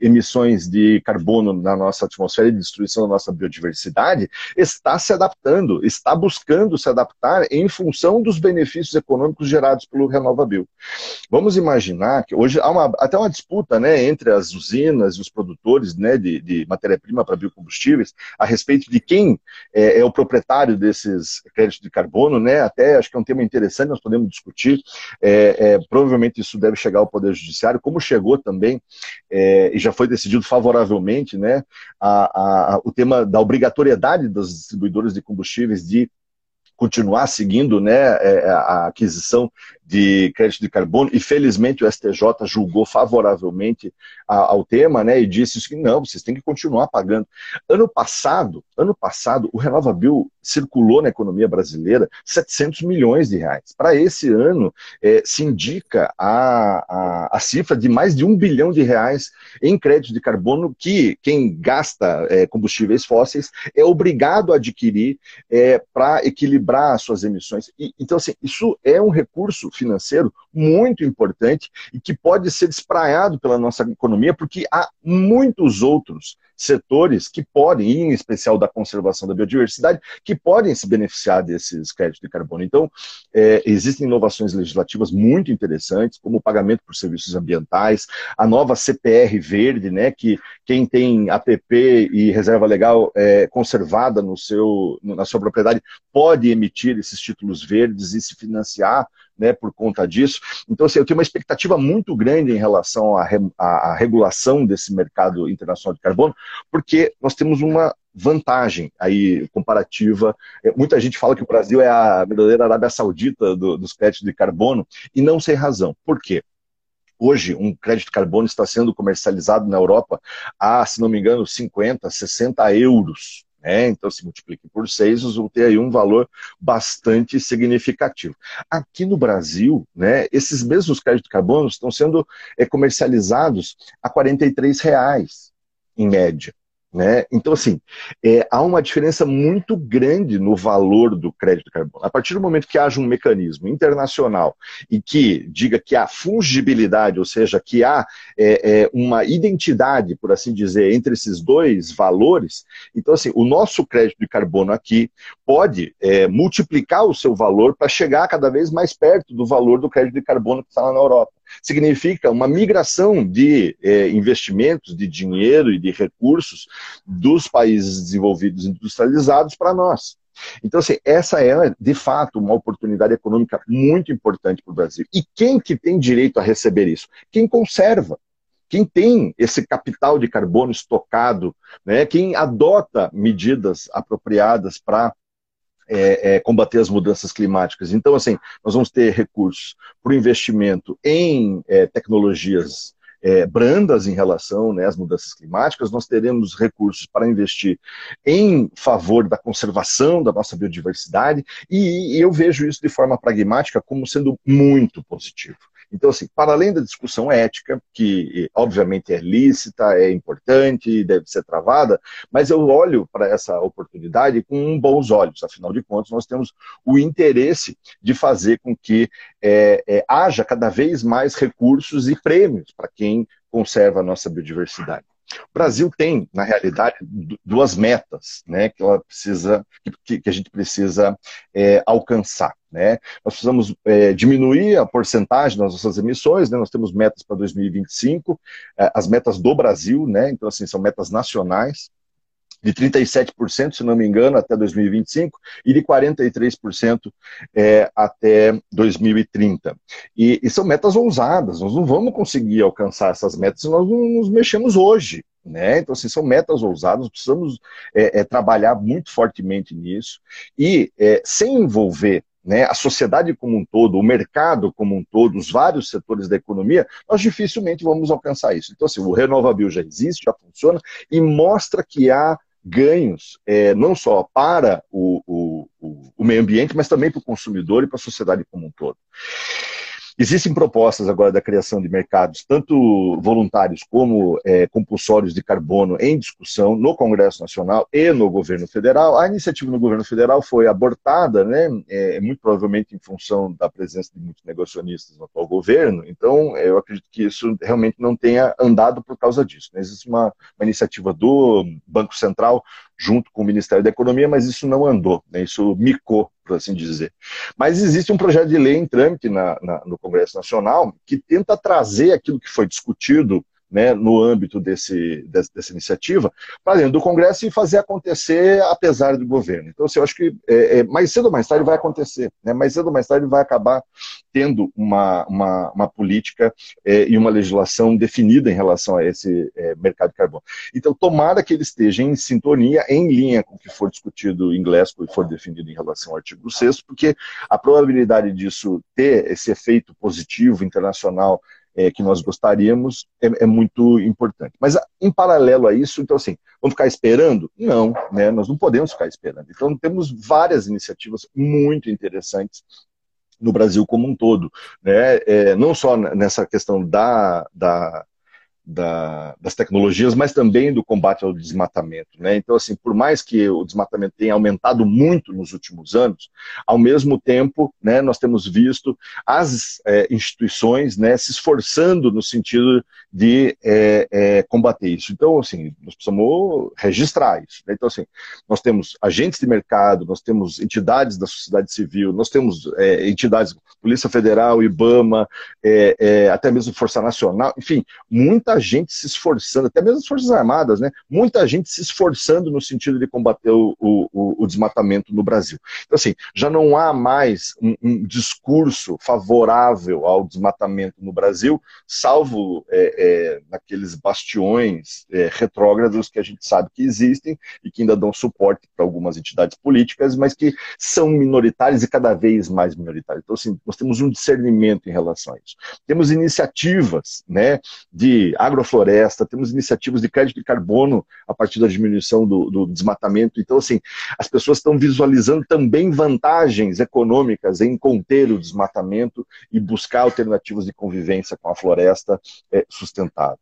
emissões de carbono na nossa atmosfera e destruição da nossa biodiversidade, está se adaptando, está buscando se adaptar em função dos benefícios econômicos gerados pelo RenovaBio. Vamos imaginar que hoje há uma, até uma disputa né, entre as usinas e os produtores né, de, de matéria-prima para biocombustíveis a respeito de quem é, é, o proprietário desses créditos de carbono, né? Até acho que é um tema interessante, nós podemos discutir. É, é provavelmente isso deve chegar ao Poder Judiciário, como chegou também é, e já foi decidido favoravelmente, né, a, a, o tema da obrigatoriedade das distribuidoras de combustíveis de continuar seguindo né, é, a aquisição de crédito de carbono, e felizmente o STJ julgou favoravelmente ao tema, né, e disse que não, vocês têm que continuar pagando. Ano passado, ano passado, o RenovaBio circulou na economia brasileira 700 milhões de reais. Para esse ano, é, se indica a, a, a, cifra de mais de um bilhão de reais em crédito de carbono que quem gasta é, combustíveis fósseis é obrigado a adquirir é, para equilibrar suas emissões. E, então, assim, isso é um recurso financeiro muito importante e que pode ser despraiado pela nossa economia, porque há muitos outros setores que podem, em especial da conservação da biodiversidade, que podem se beneficiar desses créditos de carbono. Então, é, existem inovações legislativas muito interessantes, como o pagamento por serviços ambientais, a nova CPR verde, né, que quem tem APP e reserva legal é, conservada no seu, na sua propriedade pode emitir esses títulos verdes e se financiar né, por conta disso. Então, assim, eu tenho uma expectativa muito grande em relação à, à, à regulação desse mercado internacional de carbono, porque nós temos uma vantagem aí comparativa. É, muita gente fala que o Brasil é a verdadeira Arábia Saudita do, dos créditos de carbono, e não sem razão. Por quê? Hoje, um crédito de carbono está sendo comercializado na Europa a, se não me engano, 50, 60 euros né? Então, se multiplique por seis, vão ter aí um valor bastante significativo. Aqui no Brasil, né, esses mesmos créditos de carbono estão sendo é, comercializados a R$ reais em média. Né? Então, assim, é, há uma diferença muito grande no valor do crédito carbono. A partir do momento que haja um mecanismo internacional e que diga que há fungibilidade, ou seja, que há é, é, uma identidade, por assim dizer, entre esses dois valores, então, assim, o nosso crédito de carbono aqui pode é, multiplicar o seu valor para chegar cada vez mais perto do valor do crédito de carbono que está lá na Europa significa uma migração de é, investimentos, de dinheiro e de recursos dos países desenvolvidos industrializados para nós. Então, assim, essa é, de fato, uma oportunidade econômica muito importante para o Brasil. E quem que tem direito a receber isso? Quem conserva. Quem tem esse capital de carbono estocado, né? quem adota medidas apropriadas para é, é, combater as mudanças climáticas. Então, assim, nós vamos ter recursos para o investimento em é, tecnologias é, brandas em relação né, às mudanças climáticas, nós teremos recursos para investir em favor da conservação da nossa biodiversidade, e, e eu vejo isso de forma pragmática como sendo muito positivo. Então, assim, para além da discussão ética, que obviamente é lícita, é importante, deve ser travada, mas eu olho para essa oportunidade com bons olhos. Afinal de contas, nós temos o interesse de fazer com que é, é, haja cada vez mais recursos e prêmios para quem conserva a nossa biodiversidade. O Brasil tem, na realidade, duas metas né, que, ela precisa, que, que a gente precisa é, alcançar. Né? Nós precisamos é, diminuir a porcentagem das nossas emissões, né? nós temos metas para 2025, é, as metas do Brasil, né? então assim, são metas nacionais, de 37%, se não me engano, até 2025, e de 43% é, até 2030. E, e, são metas ousadas, nós não vamos conseguir alcançar essas metas se nós não nos mexemos hoje. Né? Então, assim, são metas ousadas, precisamos é, é, trabalhar muito fortemente nisso, e é, sem envolver né, a sociedade como um todo, o mercado como um todo, os vários setores da economia, nós dificilmente vamos alcançar isso. Então, assim, o RenovaBio já existe, já funciona e mostra que há ganhos, é, não só para o, o, o, meio ambiente, mas também para o consumidor e para a sociedade como um todo. Existem propostas agora da criação de mercados, tanto voluntários como é, compulsórios de carbono, em discussão no Congresso Nacional e no governo federal. A iniciativa no governo federal foi abortada, né, é, muito provavelmente em função da presença de muitos negacionistas no atual governo. Então, eu acredito que isso realmente não tenha andado por causa disso. Né? Existe uma, uma iniciativa do Banco Central junto com o Ministério da Economia, mas isso não andou, né? isso micou, por assim dizer. Mas existe um projeto de lei em trâmite na, na, no Congresso Nacional que tenta trazer aquilo que foi discutido né, no âmbito desse, dessa iniciativa, para dentro do Congresso e fazer acontecer apesar do governo. Então, assim, eu acho que é, é, mais cedo ou mais tarde vai acontecer. Né? Mais cedo ou mais tarde vai acabar tendo uma, uma, uma política é, e uma legislação definida em relação a esse é, mercado de carbono. Então, tomara que ele esteja em sintonia, em linha com o que for discutido em Glasgow e for definido em relação ao artigo 6 porque a probabilidade disso ter esse efeito positivo internacional é, que nós gostaríamos é, é, muito importante. Mas, em paralelo a isso, então, assim, vamos ficar esperando? Não, né? nós não podemos ficar esperando. Então, temos várias iniciativas muito interessantes no Brasil como um todo, né? É, não só nessa questão da, da da, das tecnologias, mas também do combate ao desmatamento. Né? Então, assim, por mais que o desmatamento tenha aumentado muito nos últimos anos, ao mesmo tempo, né, nós temos visto as é, instituições né, se esforçando no sentido de é, é, combater isso. Então, assim, nós precisamos registrar isso. Né? Então, assim, nós temos agentes de mercado, nós temos entidades da sociedade civil, nós temos é, entidades, Polícia Federal, IBAMA, é, é, até mesmo Força Nacional, enfim, muita gente se esforçando, até mesmo as Forças Armadas, né? Muita gente se esforçando no sentido de combater o, o, o desmatamento no Brasil. Então, assim, já não há mais um, um discurso favorável ao desmatamento no Brasil, salvo é, é, naqueles bastiões é, retrógrados que a gente sabe que existem e que ainda dão suporte para algumas entidades políticas, mas que são minoritárias e cada vez mais minoritárias. Então, assim, nós temos um discernimento em relação a isso. Temos iniciativas né, de agrofloresta, temos iniciativas de crédito de carbono a partir da diminuição do, do desmatamento. Então, assim, as pessoas estão visualizando também vantagens econômicas em conter o desmatamento e buscar alternativas de convivência com a floresta é, sustentável.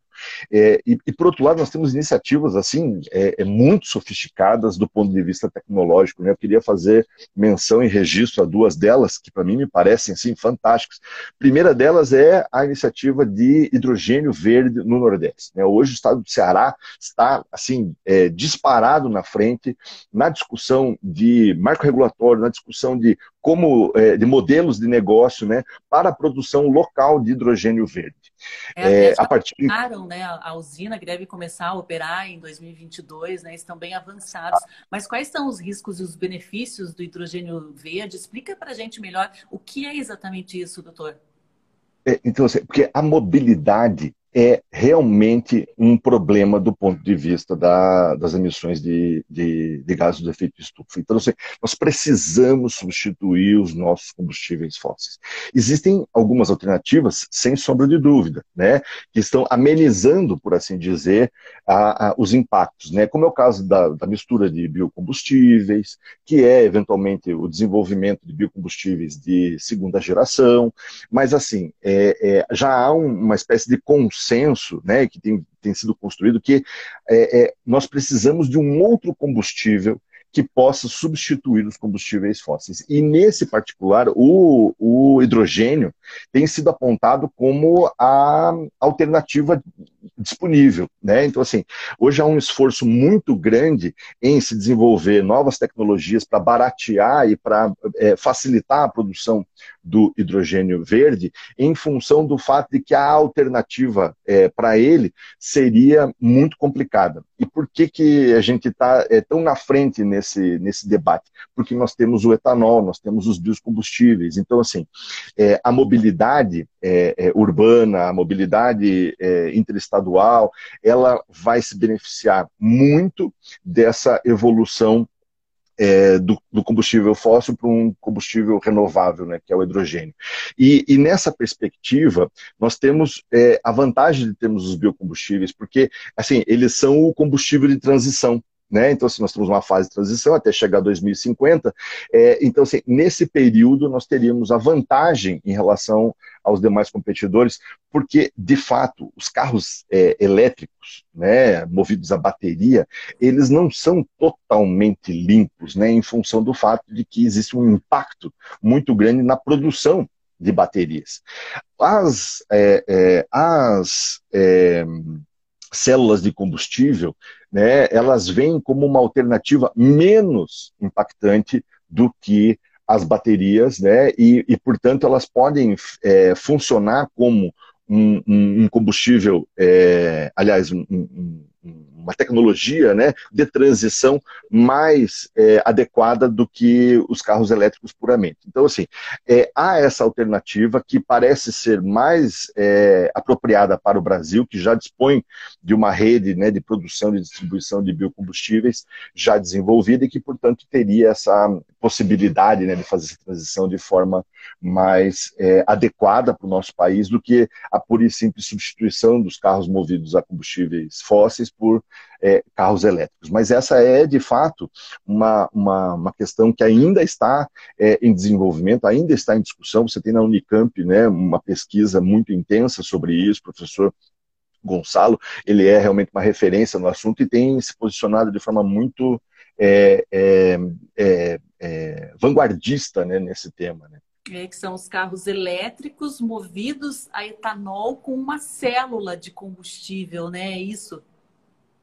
É, e, e, por outro lado, nós temos iniciativas assim é, é, muito sofisticadas do ponto de vista tecnológico. Né? Eu queria fazer menção e registro a duas delas que para mim me parecem assim fantásticas. Primeira delas é a iniciativa de hidrogênio verde no Nordeste. Né? Hoje o Estado do Ceará está assim é, disparado na frente na discussão de marco regulatório, na discussão de como é, de modelos de negócio né, para a produção local de hidrogênio verde. É, é, a partir né, a usina que deve começar a operar em 2022, né, estão bem avançados. Mas quais são os riscos e os benefícios do hidrogênio verde? Explica para a gente melhor o que é exatamente isso, doutor. É, então, assim, porque a mobilidade é realmente um problema do ponto de vista da, das emissões de, de, de gases de efeito estufa. Então, assim, nós precisamos substituir os nossos combustíveis fósseis. Existem algumas alternativas, sem sombra de dúvida, né, que estão amenizando, por assim dizer, a, a, os impactos, né, como é o caso da, da mistura de biocombustíveis, que é, eventualmente, o desenvolvimento de biocombustíveis de segunda geração, mas, assim, é, é, já há um, uma espécie de consenso consenso né, que tem, tem sido construído que é, é, nós precisamos de um outro combustível que possa substituir os combustíveis fósseis. E nesse particular, o, o hidrogênio tem sido apontado como a alternativa disponível. Né? Então, assim, hoje há um esforço muito grande em se desenvolver novas tecnologias para baratear e para é, facilitar a produção do hidrogênio verde, em função do fato de que a alternativa é, para ele seria muito complicada. E por que, que a gente está é, tão na frente nesse, nesse debate? Porque nós temos o etanol, nós temos os biocombustíveis. Então, assim, é, a mobilidade é, é, urbana, a mobilidade é, interestadual, ela vai se beneficiar muito dessa evolução é, do, do, combustível fóssil para um combustível renovável, né, que é o hidrogênio. E, e nessa perspectiva, nós temos é, a vantagem de termos os biocombustíveis, porque assim, eles são o combustível de transição. Né? Então, assim, nós temos uma fase de transição até chegar a 2050. É, então, assim, nesse período, nós teríamos a vantagem em relação aos demais competidores, porque, de fato, os carros é, elétricos, né, movidos a bateria, eles não são totalmente limpos, né, em função do fato de que existe um impacto muito grande na produção de baterias. As, é, é as é, células de combustível, né, elas vêm como uma alternativa menos impactante do que as baterias, né, e, e portanto elas podem é, funcionar como um, um, um combustível, é, aliás, um, uma tecnologia né, de transição mais é, adequada do que os carros elétricos puramente. Então, assim, é, há essa alternativa que parece ser mais é, apropriada para o Brasil, que já dispõe de uma rede né, de produção e distribuição de biocombustíveis já desenvolvida e que, portanto, teria essa possibilidade né, de fazer essa transição de forma mais é, adequada para o nosso país do que a pura e simples substituição dos carros movidos a combustíveis fósseis por é, carros elétricos. Mas essa é, de fato, uma, uma, uma questão que ainda está é, em desenvolvimento, ainda está em discussão. Você tem na Unicamp né, uma pesquisa muito intensa sobre isso, professor Gonçalo, ele é realmente uma referência no assunto e tem se posicionado de forma muito é, é, é, vanguardista né, nesse tema. Né? Que são os carros elétricos movidos a etanol com uma célula de combustível, né? É isso?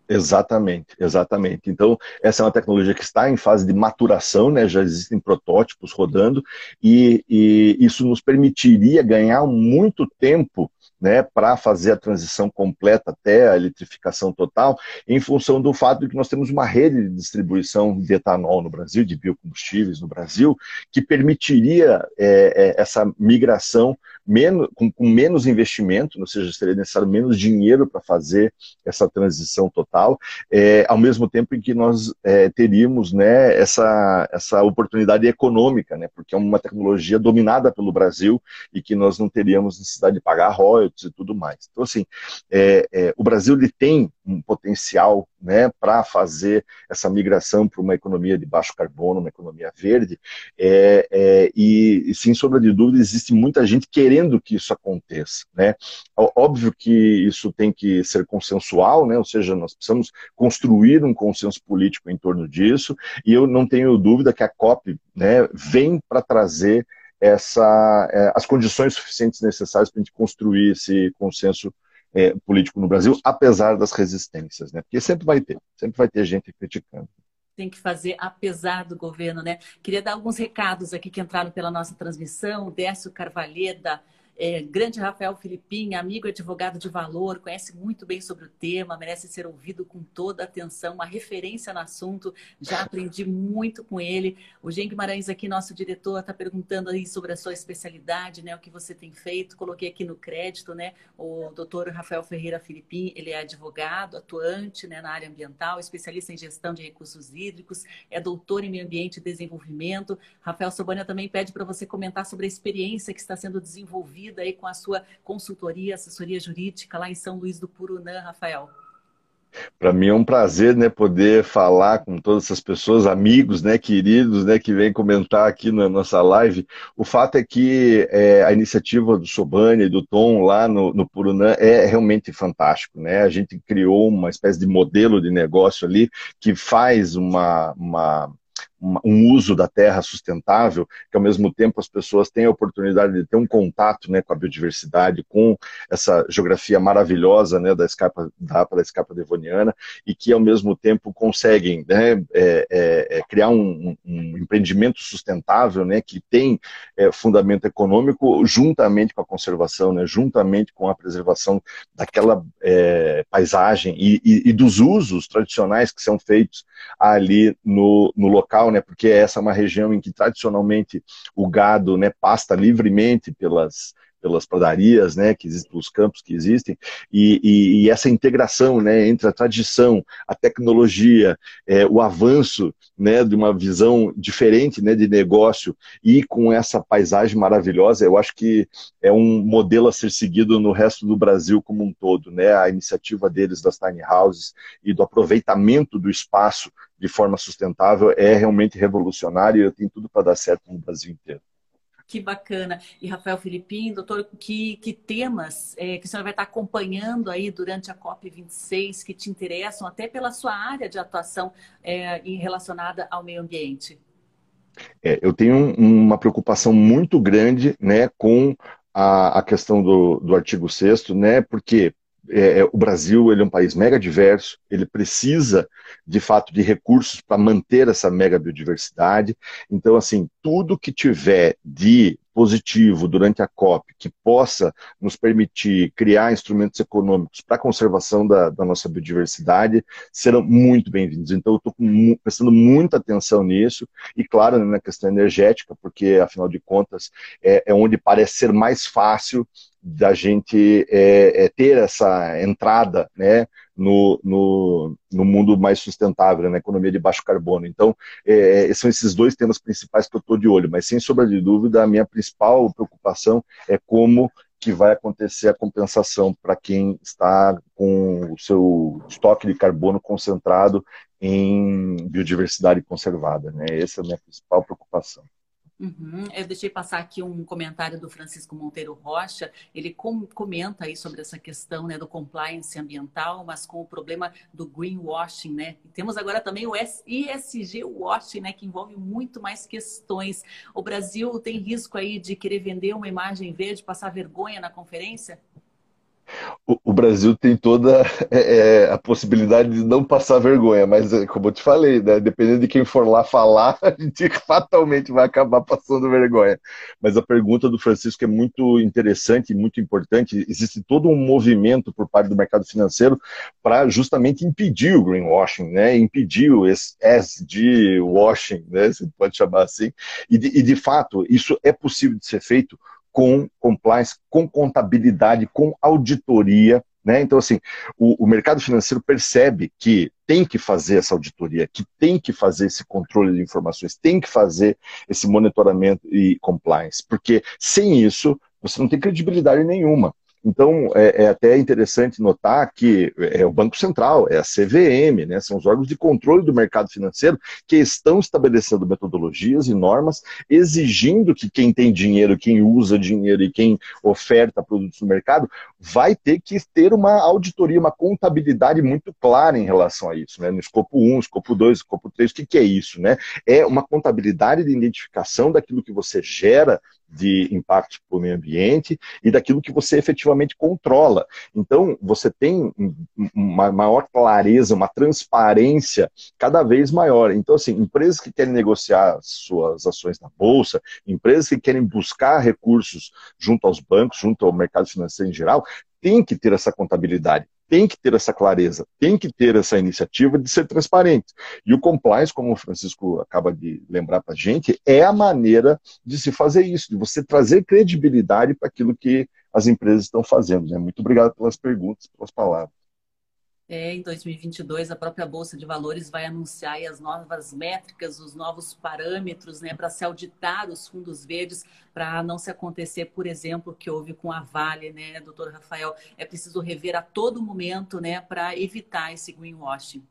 Exatamente, exatamente. Então, essa é uma tecnologia que está em fase de maturação, né? já existem protótipos rodando, e, e isso nos permitiria ganhar muito tempo né, para fazer a transição completa até a eletrificação total, em função do fato de que nós temos uma rede de distribuição de etanol no Brasil, de biocombustíveis no Brasil, que permitiria é, é, essa migração menos, com, com, menos investimento, ou seja, seria necessário menos dinheiro para fazer essa transição total, é, ao mesmo tempo em que nós é, teríamos né, essa, essa oportunidade econômica, né, porque é uma tecnologia dominada pelo Brasil e que nós não teríamos necessidade de pagar royalties e tudo mais. Então, assim, é, é o Brasil ele tem um potencial né, para fazer essa migração para uma economia de baixo carbono, uma economia verde, é, é, e, e, sem sombra de dúvida existe muita gente querendo que isso aconteça. Né? Óbvio que isso tem que ser consensual, né, ou seja, nós precisamos construir um consenso político em torno disso, e eu não tenho dúvida que a COP né, vem para trazer essa, é, as condições suficientes necessárias para a gente construir esse consenso é, político no Brasil, apesar das resistências, né? Porque sempre vai ter, sempre vai ter gente criticando tem que fazer apesar do governo, né? Queria dar alguns recados aqui que entraram pela nossa transmissão. Décio Carvalheda, é, grande Rafael Filipim, amigo advogado de valor, conhece muito bem sobre o tema, merece ser ouvido com toda atenção, uma referência no assunto, já aprendi muito com ele. O Gen Guimarães aqui, nosso diretor, está perguntando aí sobre a sua especialidade, né, o que você tem feito, coloquei aqui no crédito, né, o doutor Rafael Ferreira Filipim, ele é advogado, atuante né, na área ambiental, especialista em gestão de recursos hídricos, é doutor em meio ambiente e desenvolvimento. Rafael Sobania também pede para você comentar sobre a experiência que está sendo desenvolvida envolvida aí com a sua consultoria, assessoria jurídica lá em São Luís do Purunã, Rafael. Para mim é um prazer, né, poder falar com todas essas pessoas, amigos, né, queridos, né, que vêm comentar aqui na nossa live. O fato é que é, a iniciativa do Sobani e do Tom lá no, no Purunã é realmente fantástico, né? A gente criou uma espécie de modelo de negócio ali que faz uma, uma um uso da terra sustentável, que ao mesmo tempo as pessoas têm a oportunidade de ter um contato né, com a biodiversidade, com essa geografia maravilhosa né, da escapa da, da escapa devoniana, e que ao mesmo tempo conseguem né, é, é, é, criar um, um, empreendimento sustentável né, que tem é, fundamento econômico juntamente com a conservação, né, juntamente com a preservação daquela é, paisagem e, e, e dos usos tradicionais que são feitos ali no, no local né? Porque essa é uma região em que tradicionalmente o gado, né, pasta livremente pelas pelas pradarias, né, que existem, pelos campos que existem, e, e, e, essa integração, né, entre a tradição, a tecnologia, é, o avanço, né, de uma visão diferente, né, de negócio e com essa paisagem maravilhosa, eu acho que é um modelo a ser seguido no resto do Brasil como um todo, né, a iniciativa deles das tiny houses e do aproveitamento do espaço de forma sustentável é realmente revolucionário e eu tenho tudo para dar certo no Brasil inteiro. Que bacana. E Rafael Filipim, doutor, que, que temas é, que senhor vai estar acompanhando aí durante a COP26 que te interessam, até pela sua área de atuação é, relacionada ao meio ambiente? É, eu tenho uma preocupação muito grande né, com a, a questão do, do artigo 6 né, porque é, é, o Brasil ele é um país mega diverso, ele precisa, de fato, de recursos para manter essa mega biodiversidade. Então, assim, tudo que tiver de positivo durante a COP que possa nos permitir criar instrumentos econômicos para a conservação da, da, nossa biodiversidade serão muito bem-vindos. Então, eu estou prestando muita atenção nisso e, claro, né, na questão energética, porque, afinal de contas, é, é onde parece ser mais fácil da gente é, é, ter essa entrada né, no, no, no, mundo mais sustentável, na economia de baixo carbono. Então, é, são esses dois temas principais que eu estou de olho, mas sem sombra de dúvida, a minha principal preocupação é como que vai acontecer a compensação para quem está com o seu estoque de carbono concentrado em biodiversidade conservada. Né? Essa é a minha principal preocupação. Uhum. Eu deixei passar aqui um comentário do Francisco Monteiro Rocha. Ele com, comenta aí sobre essa questão né, do compliance ambiental, mas com o problema do greenwashing, né? E temos agora também o ESG washing, né, que envolve muito mais questões. O Brasil tem risco aí de querer vender uma imagem verde, passar vergonha na conferência? O, Brasil tem toda é, é, a possibilidade de não passar vergonha, mas é, como eu te falei, né, dependendo de quem for lá falar, a gente fatalmente vai acabar passando vergonha. Mas a pergunta do Francisco é muito interessante e muito importante. Existe todo um movimento por parte do mercado financeiro para justamente impedir o greenwashing, né, impedir o SG washing, né, se pode chamar assim. E de, e de fato, isso é possível de ser feito com compliance, com contabilidade, com auditoria. Né? Então, assim, o, o, mercado financeiro percebe que tem que fazer essa auditoria, que tem que fazer esse controle de informações, tem que fazer esse monitoramento e compliance, porque sem isso você não tem credibilidade nenhuma. Então, é, é, até interessante notar que é o Banco Central, é a CVM, né, são os órgãos de controle do mercado financeiro que estão estabelecendo metodologias e normas, exigindo que quem tem dinheiro, quem usa dinheiro e quem oferta produtos no mercado, vai ter que ter uma auditoria, uma contabilidade muito clara em relação a isso. Né? No escopo 1, escopo 2, escopo 3, o que, que é isso? Né? É uma contabilidade de identificação daquilo que você gera de impacto para o meio ambiente e daquilo que você efetivamente controla. Então, você tem uma maior clareza, uma transparência cada vez maior. Então, assim, empresas que querem negociar suas ações na bolsa, empresas que querem buscar recursos junto aos bancos, junto ao mercado financeiro em geral, tem que ter essa contabilidade tem que ter essa clareza, tem que ter essa iniciativa de ser transparente. E o compliance, como o Francisco acaba de lembrar para a gente, é a maneira de se fazer isso, de você trazer credibilidade para aquilo que as empresas estão fazendo. Né? Muito obrigado pelas perguntas, pelas palavras. É, em 2022, a própria Bolsa de Valores vai anunciar as novas métricas, os novos parâmetros né, para se auditar os fundos verdes, para não se acontecer, por exemplo, o que houve com a Vale, né, doutor Rafael? É preciso rever a todo momento né, para evitar esse greenwashing.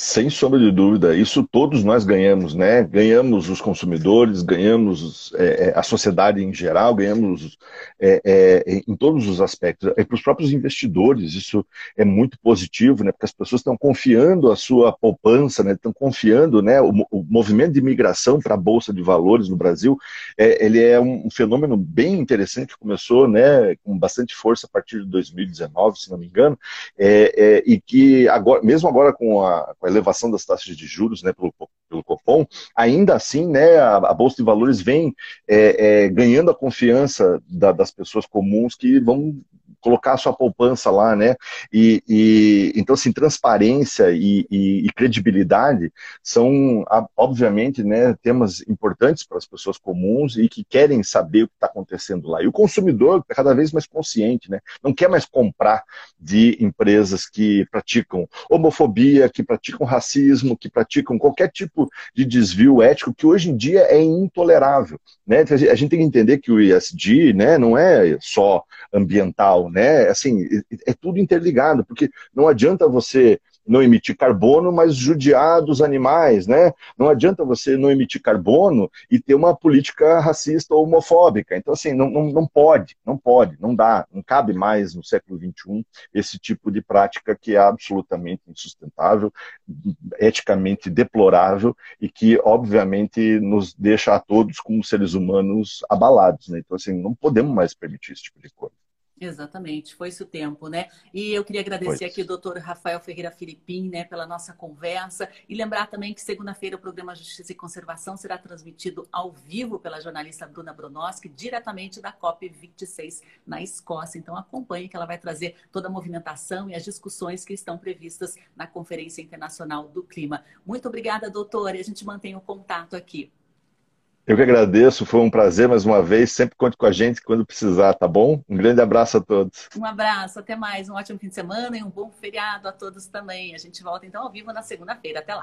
Sem sombra de dúvida, isso todos nós ganhamos, né? Ganhamos os consumidores, ganhamos é, é a sociedade em geral, ganhamos é, é, em todos os aspectos. E para os próprios investidores, isso é muito positivo, né? Porque as pessoas estão confiando a sua poupança, né? Estão confiando, né? O, o movimento de migração para a bolsa de valores no Brasil, é, ele é um fenômeno bem interessante que começou, né? Com bastante força a partir de 2019, se não me engano, é, e que agora, mesmo agora com a, com a elevação das taxas de juros né, pelo, pelo Copom, ainda assim né, a, a Bolsa de Valores vem é, é, ganhando a confiança da, das pessoas comuns que vão colocar a sua poupança lá, né? E, e então, assim, transparência e, e, e, credibilidade são, obviamente, né, temas importantes para as pessoas comuns e que querem saber o que está acontecendo lá. E o consumidor é cada vez mais consciente, né? Não quer mais comprar de empresas que praticam homofobia, que praticam racismo, que praticam qualquer tipo de desvio ético que hoje em dia é intolerável, né? A gente tem que entender que o ISD, né, não é só ambiental, né? Assim, é tudo interligado, porque não adianta você não emitir carbono, mas judiar dos animais, né? Não adianta você não emitir carbono e ter uma política racista ou homofóbica. Então, assim, não, não, não pode, não pode, não dá, não cabe mais no século XXI esse tipo de prática que é absolutamente insustentável, eticamente deplorável e que, obviamente, nos deixa a todos como seres humanos abalados, né? Então, assim, não podemos mais permitir esse tipo de coisa. Exatamente, foi esse o tempo, né? E eu queria agradecer aqui o doutor Rafael Ferreira Filipim, né, pela nossa conversa e lembrar também que segunda-feira o programa Justiça e Conservação será transmitido ao vivo pela jornalista Bruna Bronoski, diretamente da COP26 na Escócia. Então acompanhe que ela vai trazer toda a movimentação e as discussões que estão previstas na Conferência Internacional do Clima. Muito obrigada, doutora, e a gente mantém o contato aqui. Eu que agradeço, foi um prazer mais uma vez. Sempre conte com a gente quando precisar, tá bom? Um grande abraço a todos. Um abraço, até mais. Um ótimo fim de semana e um bom feriado a todos também. A gente volta então ao vivo na segunda-feira. Até lá.